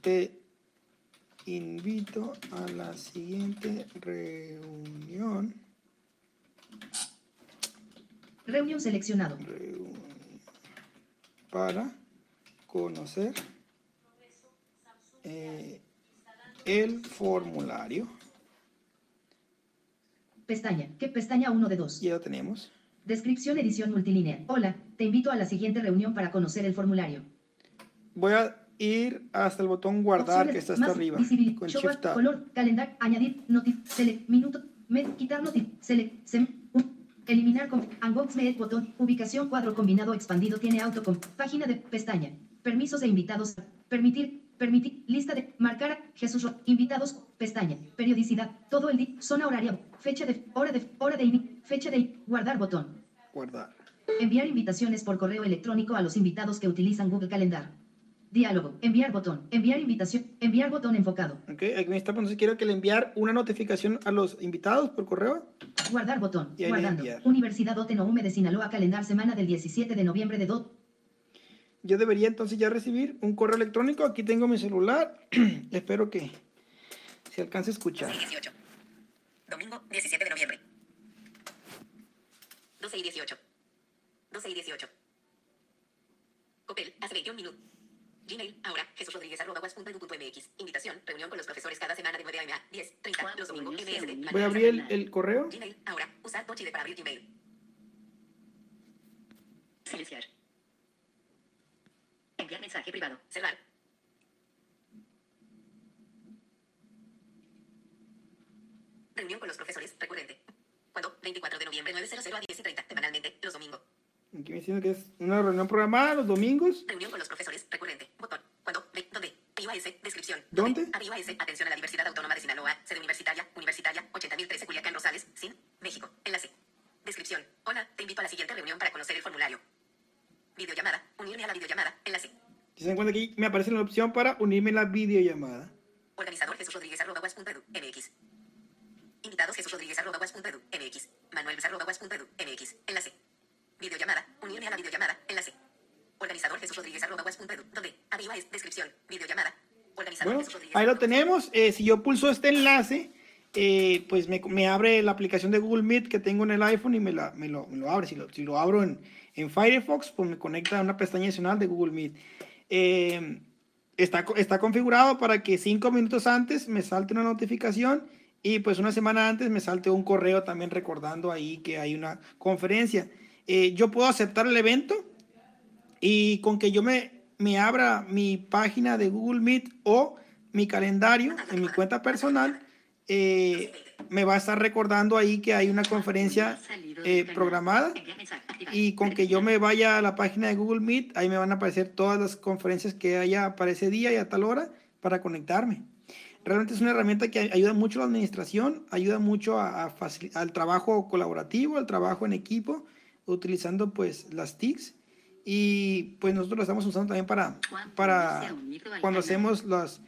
te invito a la siguiente reunión. Reunión seleccionado. reunión para conocer eh, el formulario. Pestaña. ¿Qué pestaña 1 de 2? Ya tenemos. Descripción edición multilínea. Hola, te invito a la siguiente reunión para conocer el formulario. Voy a ir hasta el botón guardar que está hasta más arriba. Con show Shift Tab. color, calendario, añadir, notif, select, minuto, med, quitar notif, select, sem, un, eliminar con, unbox med, botón, ubicación cuadro combinado expandido tiene auto con, página de, pestaña, permisos de invitados, permitir, permitir, lista de, marcar, Jesús, invitados, pestaña, periodicidad, todo el día, zona horaria, fecha de, hora de, hora de, fecha de, guardar botón. Guardar. Enviar invitaciones por correo electrónico a los invitados que utilizan Google Calendar. Diálogo. Enviar botón. Enviar invitación. Enviar botón enfocado. Ok, aquí me está entonces quiero que le enviar una notificación a los invitados por correo. Guardar botón. Y ahí le Guardando. Universidad Otenoume de Sinaloa Calendar semana del 17 de noviembre de DOT. Yo debería entonces ya recibir un correo electrónico. Aquí tengo mi celular. Espero que se alcance a escuchar. 12 y 18. Domingo 17 de noviembre. 12 y 18. 12 y 18. Copel, hace 21 minutos. Gmail, ahora, Jesús Rodríguez, arroba. Invitación, reunión con los profesores cada semana de 9 a.m. a 10, 30, los domingos, MSD. Voy a abrir el, el correo. Gmail, ahora, usar Tochide para abrir Gmail. Silenciar. Enviar mensaje privado. Cerrar. Reunión con los profesores, recurrente. Cuando? 24 de noviembre, 9.00 a 10 y 30, semanalmente, los domingos. Aquí me diciendo que es una reunión programada los domingos. Reunión con los profesores, recurrente. Botón. ¿Cuándo? Ve- ¿Dónde? Arriba S, descripción. ¿Dónde? Arriba S, atención a la Diversidad Autónoma de Sinaloa, sede universitaria, universitaria, 80.013 Culiacán Rosales, SIN, México. Enlace. Descripción. Hola, te invito a la siguiente reunión para conocer el formulario. Videollamada. Unirme a la videollamada. Enlace. Si se dan cuenta aquí, me aparece la opción para unirme a la videollamada. Organizador Jesús Rodríguez arroba guas.edu MX. Invitados Jesús Rodríguez arroba guas.edu MX. Manuel Luis arroba guas.edu MX. Enlace. Videollamada. Unirme a la videollamada. Enlace. Organizador Jesús Rodríguez arroba guas.edu. Donde arriba es descripción. Videollamada. Organizador Bueno, Jesús Rodríguez. ahí lo tenemos. Eh, si yo pulso este enlace, eh, pues me, me abre la aplicación de Google Meet que tengo en el iPhone y me, la- me lo, me lo abre. Si lo, si lo abro en, en Firefox, pues me conecta a una pestaña adicional de Google Meet. Eh, está, está configurado para que cinco minutos antes me salte una notificación y pues una semana antes me salte un correo también recordando ahí que hay una conferencia. Eh, yo puedo aceptar el evento y con que yo me, me abra mi página de Google Meet o mi calendario en mi cuenta personal, eh, me va a estar recordando ahí que hay una conferencia eh, programada y con que yo me vaya a la página de Google Meet, ahí me van a aparecer todas las conferencias que haya para ese día y a tal hora para conectarme. Realmente es una herramienta que ayuda mucho a la administración, ayuda mucho a, a al trabajo colaborativo, al trabajo en equipo, utilizando pues las TICs. Y pues nosotros lo estamos usando también para, para cuando hacemos las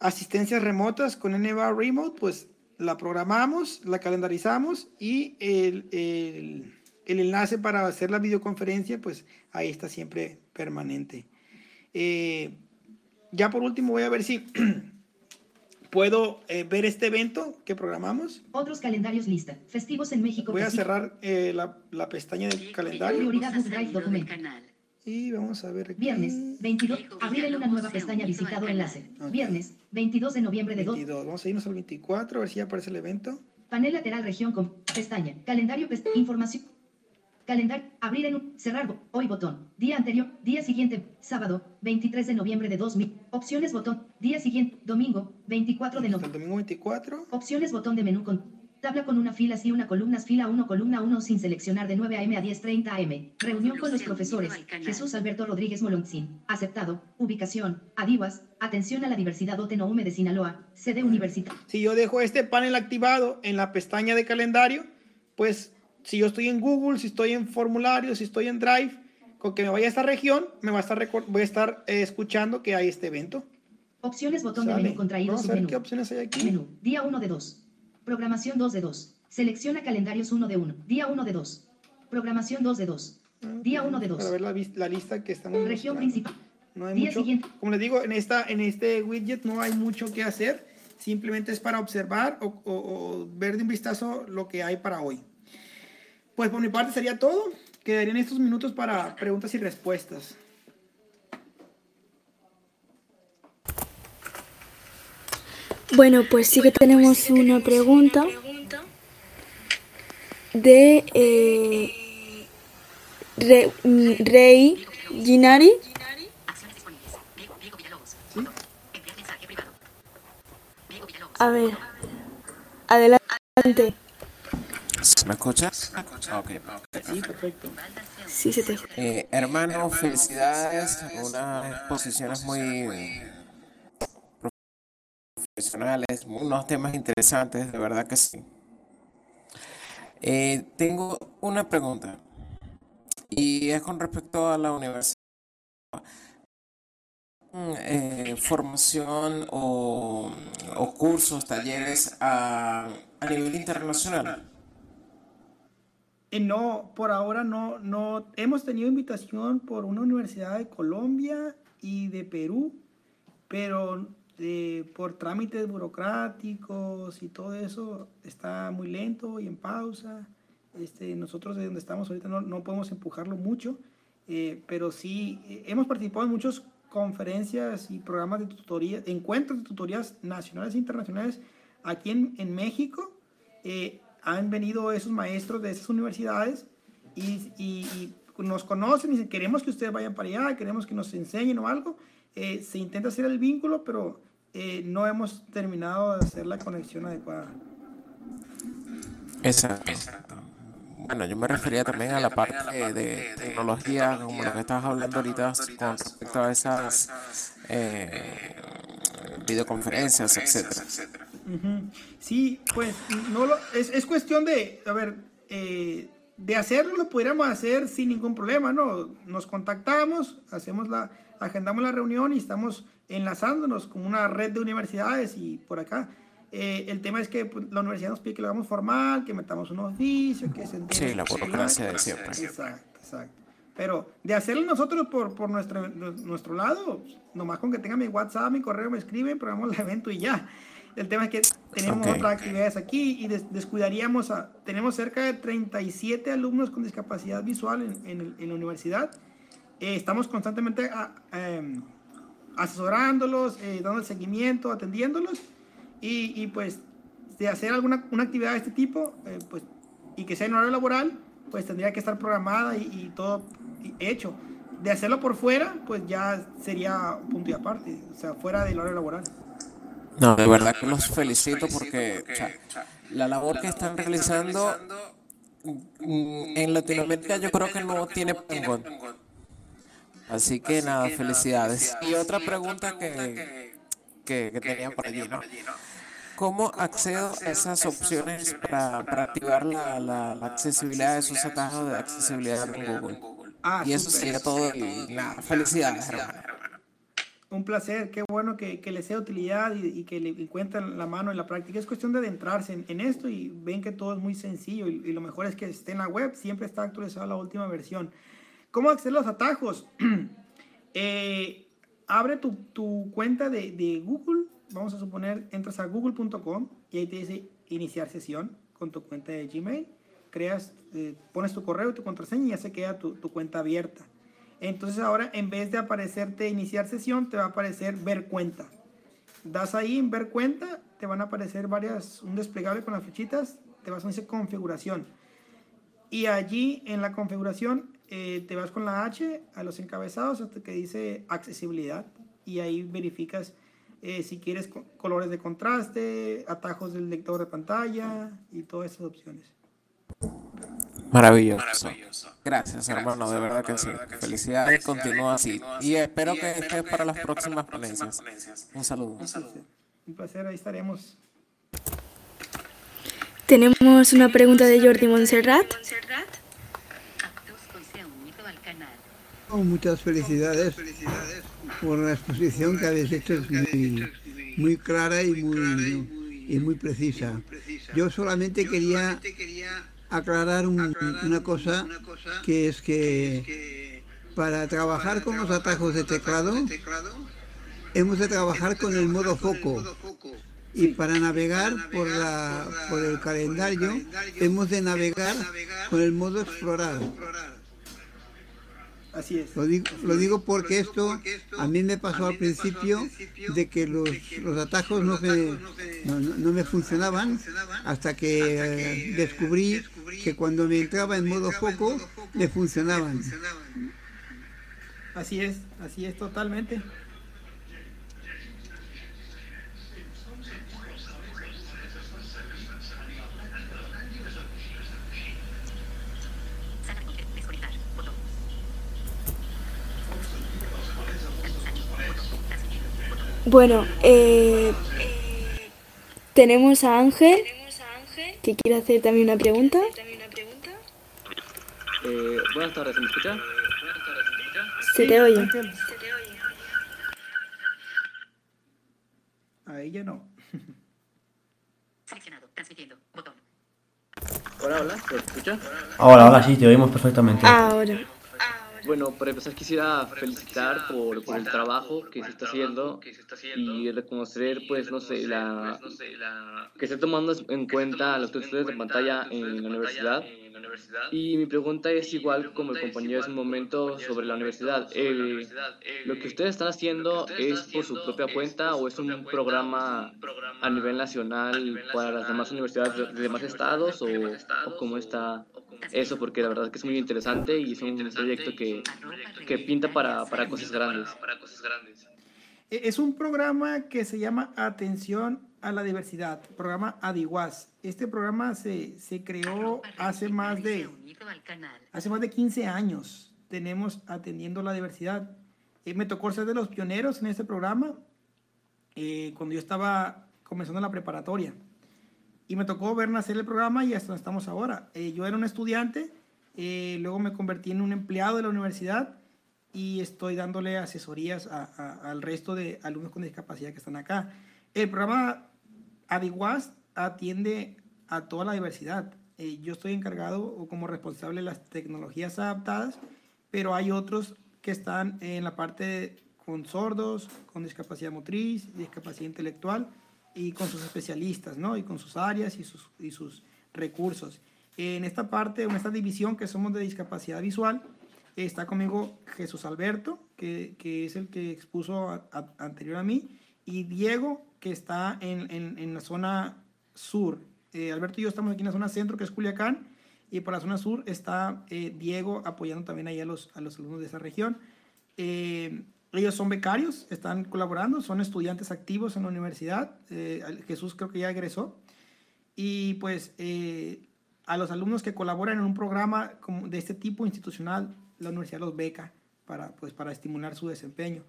asistencias remotas con NVA Remote, pues la programamos, la calendarizamos y el, el, el enlace para hacer la videoconferencia, pues ahí está siempre permanente. Eh, ya por último voy a ver si puedo eh, ver este evento que programamos. Otros calendarios lista. Festivos en México. Voy a cerrar eh, la, la pestaña del calendario Prioridad Book Drive documento. y vamos a ver aquí. Viernes 22. Abrir en una nueva pestaña visitado enlace. Ok. Viernes 22 de noviembre de 2. 22. Vamos a irnos al 24 a ver si ya aparece el evento. Panel lateral región con pestaña. Calendario pest información. Calendario. Abrir en un. Cerrar. Hoy botón. Día anterior. Día siguiente. Sábado. 23 de noviembre de 2000. Opciones botón. Día siguiente. Domingo. 24 de noviembre. domingo 24. Opciones botón de menú con. Tabla con una fila y una columnas fila 1 columna 1 sin seleccionar de 9 a.m. a 10.30 am. Reunión con los profesores. Jesús Alberto Rodríguez Molonzín. Aceptado. Ubicación. Adivas. Atención a la diversidad Oteno de Sinaloa. Sede universitaria. Si yo dejo este panel activado en la pestaña de calendario, pues si yo estoy en Google, si estoy en formulario, si estoy en Drive, con que me vaya a esta región, me va a estar voy a estar eh, escuchando que hay este evento. Opciones botón de Sale. menú contraído Vamos a ver submenú. qué opciones hay aquí. Menú. Día 1 de 2. Programación 2 de 2. Selecciona calendarios 1 de 1. Día 1 de 2. Programación 2 de 2. Día 1 de 2. Para ver la, la lista que estamos Región mostrando. principal. No hay Día mucho. siguiente. Como les digo, en, esta, en este widget no hay mucho que hacer. Simplemente es para observar o, o- o ver de un vistazo lo que hay para hoy. Pues por mi parte sería todo. Quedarían estos minutos para preguntas y respuestas. Bueno, pues sí que tenemos una pregunta de eh, Re- Rey Ginari. A ver, adelante. ¿Me escuchas? Ok. Sí, perfecto. Sí, se te Eh, hermano, felicidades. Unas exposiciones muy profesionales, unos temas interesantes, de verdad que sí. Eh, tengo una pregunta y es con respecto a la universidad. Mm, eh, formación o, o cursos, talleres a, a nivel internacional. No, por ahora no, no. Hemos tenido invitación por una universidad de Colombia y de Perú, pero eh, por trámites burocráticos y todo eso está muy lento y en pausa. Este, nosotros de donde estamos ahorita no, no podemos empujarlo mucho, eh, pero sí eh, hemos participado en muchas conferencias y programas de tutoría, encuentros de tutorías nacionales e internacionales aquí en, en México. Eh, han venido esos maestros de esas universidades y, y- nos conocen y dicen, queremos que ustedes vayan para allá, queremos que nos enseñen o algo. Eh, se intenta hacer el vínculo, pero eh, no hemos terminado de hacer la conexión adecuada. Exacto. Bueno, yo me refería también a la parte de tecnología, como lo que estabas hablando ahorita con respecto a esas eh, videoconferencias, etcétera. Sí, pues no lo, es, es cuestión de, a ver, eh, de hacerlo lo pudiéramos hacer sin ningún problema, ¿no? Nos contactamos, hacemos la, agendamos la reunión y estamos enlazándonos con una red de universidades y por acá. Eh, el tema es que pues, la universidad nos pide que lo hagamos formal, que metamos un oficio, que se Sí, la burocracia de siempre. Exacto, exacto. Pero de hacerlo nosotros por, por nuestro, nuestro lado, nomás con que tengan mi WhatsApp, mi correo, me escriben, programamos el evento y ya. El tema es que tenemos otras actividades aquí y des- descuidaríamos a... Tenemos cerca de 37 alumnos con discapacidad visual en, en el- en la universidad. Eh, estamos constantemente a- em, asesorándolos, eh, dando el seguimiento, atendiéndolos y, y, pues de hacer alguna una actividad de este tipo, eh, pues y que sea en horario laboral, pues tendría que estar programada y, y todo hecho. De hacerlo por fuera, pues ya sería punto y aparte, o sea, fuera del horario laboral. No, de verdad que los felicito porque o sea, la labor que están realizando en Latinoamérica yo creo que no tiene parangón. Así que nada, felicidades. Y otra pregunta que, que, que tenía por allí, ¿no? ¿Cómo accedo a esas opciones para, para activar la, la, la accesibilidad de esos atajos de accesibilidad en Google? Ah, Y eso sería todo. Y nada, felicidades, hermano. Un placer, qué bueno que, que les sea utilidad y, que le encuentren la mano en la práctica. Es cuestión de adentrarse en, esto y ven que todo es muy sencillo y, lo mejor es que esté en la web, siempre está actualizada la última versión. ¿Cómo acceder a los atajos? Eh, abre tu, tu cuenta de, Google, vamos a suponer, entras a google.com y ahí te dice iniciar sesión con tu cuenta de Gmail, creas, eh, pones tu correo y tu contraseña y ya se queda tu cuenta abierta. Entonces ahora en vez de aparecerte iniciar sesión, te va a aparecer ver cuenta. Das ahí en ver cuenta, te van a aparecer varias, un desplegable con las flechitas, te vas a decir configuración. Y allí en la configuración eh, te vas con la H a los encabezados hasta que dice accesibilidad y ahí verificas eh, si quieres co- colores de contraste, atajos del lector de pantalla y todas esas opciones. Maravilloso. Gracias, hermano, de verdad que sí. Felicidades, continúa así. Y espero que estés para las próximas ponencias. Un saludo. Un placer, un placer, ahí estaremos. Tenemos una pregunta de Jordi Montserrat. Oh, muchas felicidades por la exposición que habéis hecho, es muy, muy clara y muy, y muy precisa. Yo solamente quería aclarar un- una cosa, que es que para trabajar con los atajos de teclado, hemos de trabajar con el modo foco. Y para navegar por, la, por el calendario, hemos de navegar con el modo explorar. Así es. Lo digo, lo digo porque esto a mí me pasó al principio de que los, los atajos no me, no, no- no me funcionaban hasta que eh, descubrí que cuando me entraba en modo foco me funcionaban. Así es, así es totalmente. Bueno, eh, tenemos a Ángel que quiere hacer también una pregunta. Eh, buenas tardes, ¿se me escucha? Se te oye. Ahí ya no. Seleccionado. Transmitiendo. Botón. Hola, hola, ¿se me escucha? Ahora, ahora sí, te oímos perfectamente. Ahora. Bueno, para empezar quisiera felicitar por, el trabajo que se está haciendo y reconocer, pues, no sé, la que esté tomando en cuenta los estudios de pantalla en la universidad. Y mi pregunta es igual como el compañero hace un momento sobre la universidad. Eh, ¿Lo que ustedes están haciendo es por su propia cuenta o es un programa a nivel nacional para las demás universidades de de demás estados o, o cómo está eso? Porque la verdad que es muy interesante y es un proyecto que, que pinta para, para cosas grandes. E- Es un programa que se llama Atención a la Diversidad, programa ADIWAS. Este programa se, se creó hace más de hace más de 15 años. Tenemos atendiendo la diversidad. Eh, me tocó ser de los pioneros en este programa eh, cuando yo estaba comenzando la preparatoria. Y me tocó ver nacer el programa y hasta donde estamos ahora. Eh, yo era un estudiante, eh, luego me convertí en un empleado de la universidad y estoy dándole asesorías a- a- al resto de alumnos con discapacidad que están acá. El programa Adiguas atiende a toda la diversidad. Eh, yo estoy encargado o como responsable de las tecnologías adaptadas, pero hay otros que están en la parte con sordos, con discapacidad motriz, discapacidad intelectual y con sus especialistas, ¿no? Y con sus áreas y sus, y sus recursos. En esta parte, en esta división que somos de discapacidad visual, está conmigo Jesús Alberto, que, es el que expuso anterior a mí, y Diego, que está en, en- la zona sur. Eh, Alberto y yo estamos aquí en la zona centro, que es Culiacán, y por la zona sur está eh, Diego apoyando también ahí a los, a los alumnos de esa región. Eh, ellos son becarios, están colaborando, son estudiantes activos en la universidad. Jesús creo que ya egresó. Y pues a los alumnos que colaboran en un programa de este tipo institucional, la universidad los beca para, pues, para estimular su desempeño.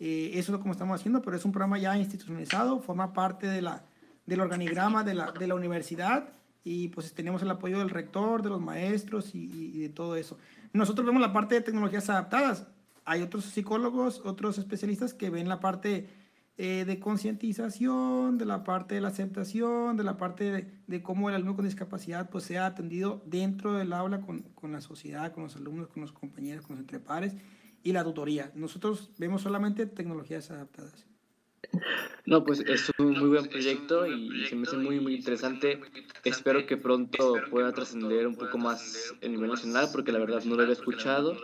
Eh, eso es lo que estamos haciendo, pero es un programa ya institucionalizado, forma parte de la, del organigrama de la, de la universidad y pues tenemos el apoyo del rector, de los maestros y- y de todo eso. Nosotros vemos la parte de tecnologías adaptadas. Hay otros psicólogos, otros especialistas que ven la parte eh, de concientización, de la parte de la aceptación, de la parte de, cómo el alumno con discapacidad pues sea atendido dentro del aula con, con la sociedad, con los alumnos, con los compañeros, con los entrepares y la tutoría. Nosotros vemos solamente tecnologías adaptadas. No, pues es un muy buen proyecto y se me hace muy, muy interesante. Espero que pronto pueda trascender un poco más a nivel nacional, porque la verdad no lo había escuchado.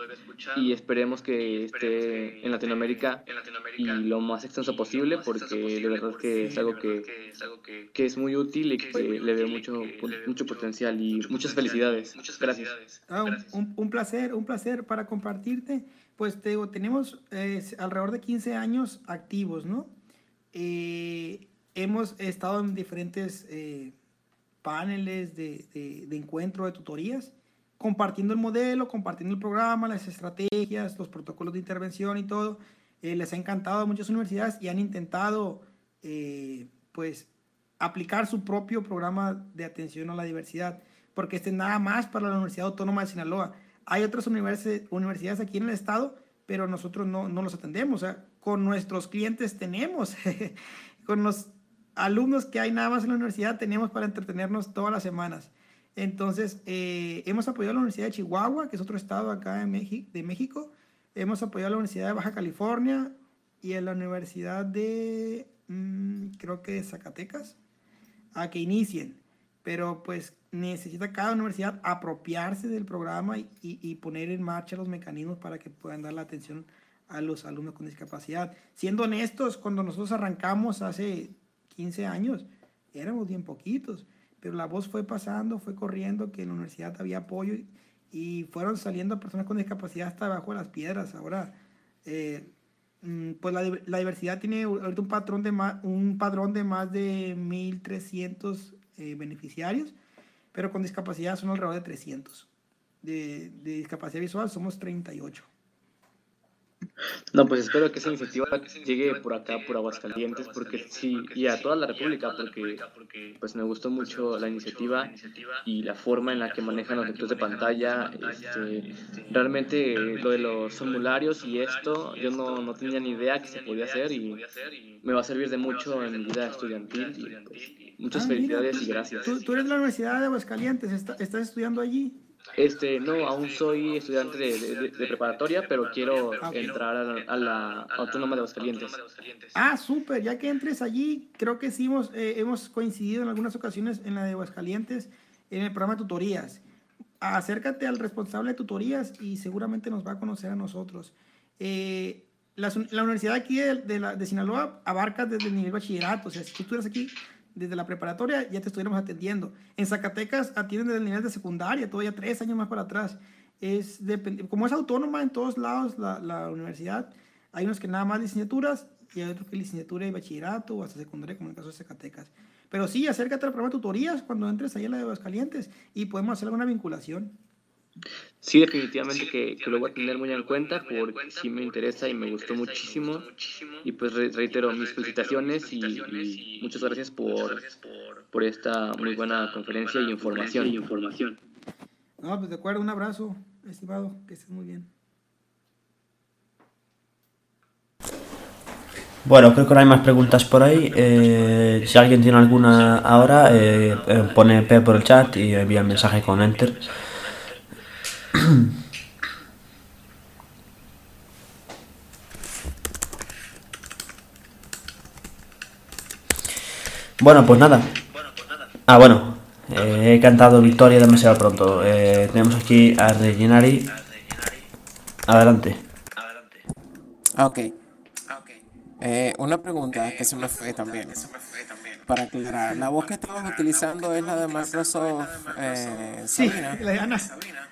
Y esperemos que esté en Latinoamérica y lo más extenso posible, porque de verdad que es algo que, que es muy útil y que le veo mucho, mucho potencial. Y muchas felicidades. Gracias. Ah, un, un- un placer, un placer para compartirte. Pues te digo, tenemos eh, alrededor de 15 años activos, ¿no? Eh, hemos estado en diferentes eh, paneles de, de- de encuentro de tutorías, compartiendo el modelo, compartiendo el programa, las estrategias, los protocolos de intervención y todo. Eh, les ha encantado a muchas universidades y han intentado, eh, pues, aplicar su propio programa de atención a la diversidad, porque este es nada más para la Universidad Autónoma de Sinaloa. Hay otras universi- universidades aquí en el estado, pero nosotros no, no los atendemos. O sea, con nuestros clientes tenemos, con los alumnos que hay nada más en la universidad, tenemos para entretenernos todas las semanas. Entonces, eh, hemos apoyado a la Universidad de Chihuahua, que es otro estado acá en México, de México. Hemos apoyado a la Universidad de Baja California y a la Universidad de, mm, creo que de Zacatecas, a que inicien. Pero pues necesita cada universidad apropiarse del programa y poner en marcha los mecanismos para que puedan dar la atención a los alumnos con discapacidad. Siendo honestos, cuando nosotros arrancamos hace 15 años, éramos bien poquitos, pero la voz fue pasando, fue corriendo, que en la universidad había apoyo y, fueron saliendo personas con discapacidad hasta abajo de las piedras. Ahora, eh, mm, pues la, di- la diversidad tiene ahorita un patrón de más, un padrón de más de 1.300 eh, beneficiarios, pero con discapacidad son alrededor de 300. De, de discapacidad visual somos 38. No, pues espero que esa iniciativa llegue por acá, por Aguascalientes, porque sí, y a toda la República, porque pues me gustó mucho la iniciativa y la forma en la que manejan los lectores de pantalla. Este, realmente lo de los formularios y esto, yo no, no tenía ni idea que se podía hacer y me va a servir de mucho en mi vida estudiantil. Y, pues, muchas Ah, mira, felicidades y tú- gracias. Tú, tú eres de la Universidad de Aguascalientes, está- ¿estás estudiando allí? Este, no, aún soy estudiante de, de- de preparatoria, pero quiero entrar a la, a la Autónoma de Aguascalientes. Ah, súper, ya que entres allí, creo que sí hemos, eh, hemos coincidido en algunas ocasiones en la de Aguascalientes, en el programa de tutorías. Acércate al responsable de tutorías y seguramente nos va a conocer a nosotros. Eh, la, la universidad aquí de, de la- de Sinaloa abarca desde el nivel bachillerato, o sea, si tú estuvieras aquí desde la preparatoria, ya te estuviéramos atendiendo. En Zacatecas atienden desde el nivel de secundaria, todavía tres años más para atrás. Es como es autónoma en todos lados la, la universidad, hay unos que nada más licenciaturas y hay otros que licenciatura y bachillerato o hasta secundaria, como en el caso de Zacatecas. Pero sí, acércate al programa de tutorías cuando entres ahí a la de Aguascalientes y podemos hacer alguna vinculación. Sí, definitivamente que, que lo voy a tener muy en cuenta porque sí me interesa y me gustó muchísimo. Y pues re- reitero mis felicitaciones y, y muchas gracias por, por esta muy buena conferencia y información. No, pues de acuerdo, un abrazo, estimado, que estés muy bien. Bueno, creo que no hay más preguntas por ahí. Eh, si alguien tiene alguna ahora, eh, eh, pone P por el chat y envía el mensaje con Enter. Bueno, pues nada. Ah, bueno. eh, he cantado Victoria demasiado pronto. Eh, tenemos aquí a Reginari. Adelante. Ok. Eh, una pregunta que se me fue también. Para aclarar, la voz que estabas utilizando es la de Microsoft eh, Sí, Sabina. la de Ana.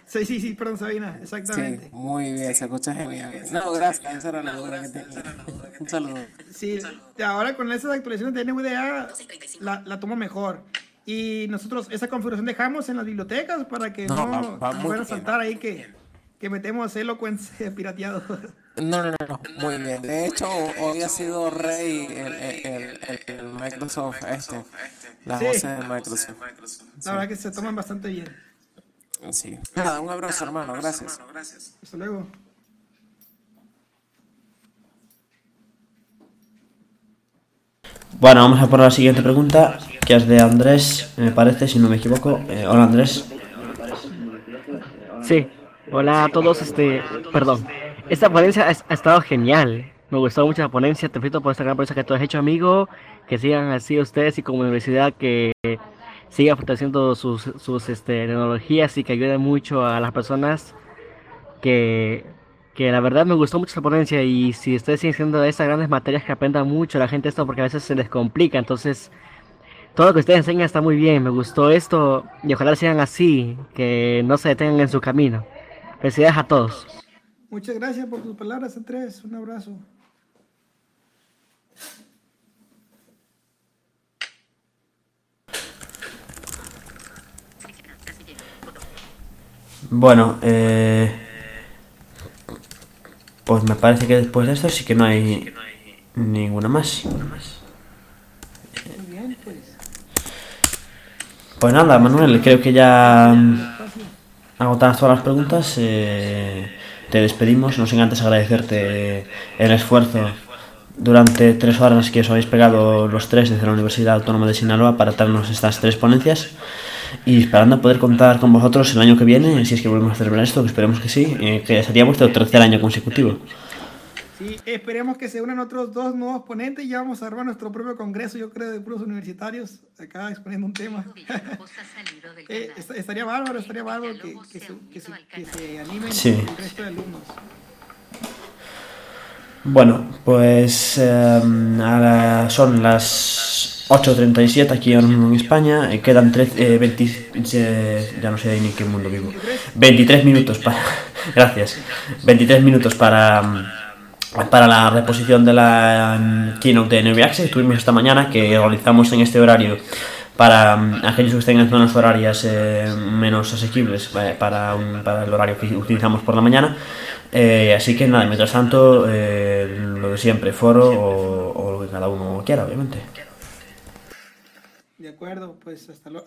Sí, sí, sí, perdón, Sabina, Sí, exactamente. muy bien, se escucha genial. No, gracias, esa era la duda que tenía. Un saludo. Sí, ahora con esas actualizaciones de NVDA la, la tomo mejor. Y nosotros esa configuración dejamos en las bibliotecas para que No, no, va- va muy puedan bien. saltar ahí que, que metemos Eloquence pirateado. No, no, no, no, muy bien. De hecho, hoy ha sido rey el, el, el- el Microsoft este, las Sí. voces de Microsoft. La verdad que se toman bastante bien. Sí. Nada, un abrazo, hermano, gracias. Hasta luego. Bueno, vamos a por la siguiente pregunta, que es de Andrés, me parece, si no me equivoco. Eh, hola Andrés. Sí, hola a todos, este, perdón. Esta ponencia ha, estado genial. Me gustó mucho la ponencia, te felicito por esta gran ponencia que tú has hecho, amigo. Que sigan así ustedes y como universidad que sigan fortaleciendo sus, sus este, tecnologías y que ayuden mucho a las personas. Que, que la verdad me gustó mucho la ponencia y si ustedes siguen haciendo estas grandes materias que aprendan mucho la gente esto porque a veces se les complica, entonces todo lo que ustedes enseñan está muy bien, me gustó esto y ojalá sigan así, que no se detengan en su camino. Felicidades a todos. Muchas gracias por tus palabras, Andrés. Un abrazo. Bueno, eh, pues me parece que después de esto sí que no hay ninguna más. Pues. Pues nada, Manuel, creo que ya agotadas todas las preguntas. eh, te despedimos, no sin antes agradecerte el esfuerzo durante tres horas que os habéis pegado los tres desde la Universidad Autónoma de Sinaloa para darnos estas tres ponencias y esperando poder contar con vosotros el año que viene, si es que volvemos a celebrar esto, que esperemos que sí, eh, que sería vuestro tercer año consecutivo. Sí, esperemos que se unan otros dos nuevos ponentes y ya vamos a armar nuestro propio congreso, yo creo, de puros universitarios, acá exponiendo un tema. Eh, est- estaría bárbaro, estaría bárbaro que, que se, que se- que se animen Sí. el resto de alumnos. Bueno, pues eh, ahora son las 8.37 aquí en España. eh, quedan 13, eh, 20 eh, ya no sé ni en qué mundo vivo. 23 minutos para... Gracias. 23 minutos para... Para la reposición de la mm, keynote de NV Access, tuvimos esta mañana que organizamos en este horario para mm, aquellos que estén en zonas horarias eh, menos asequibles para, un- para el horario que utilizamos por la mañana. Eh, así que nada, mientras tanto, eh, lo de siempre, foro o lo que cada uno quiera, obviamente. De acuerdo, pues hasta luego.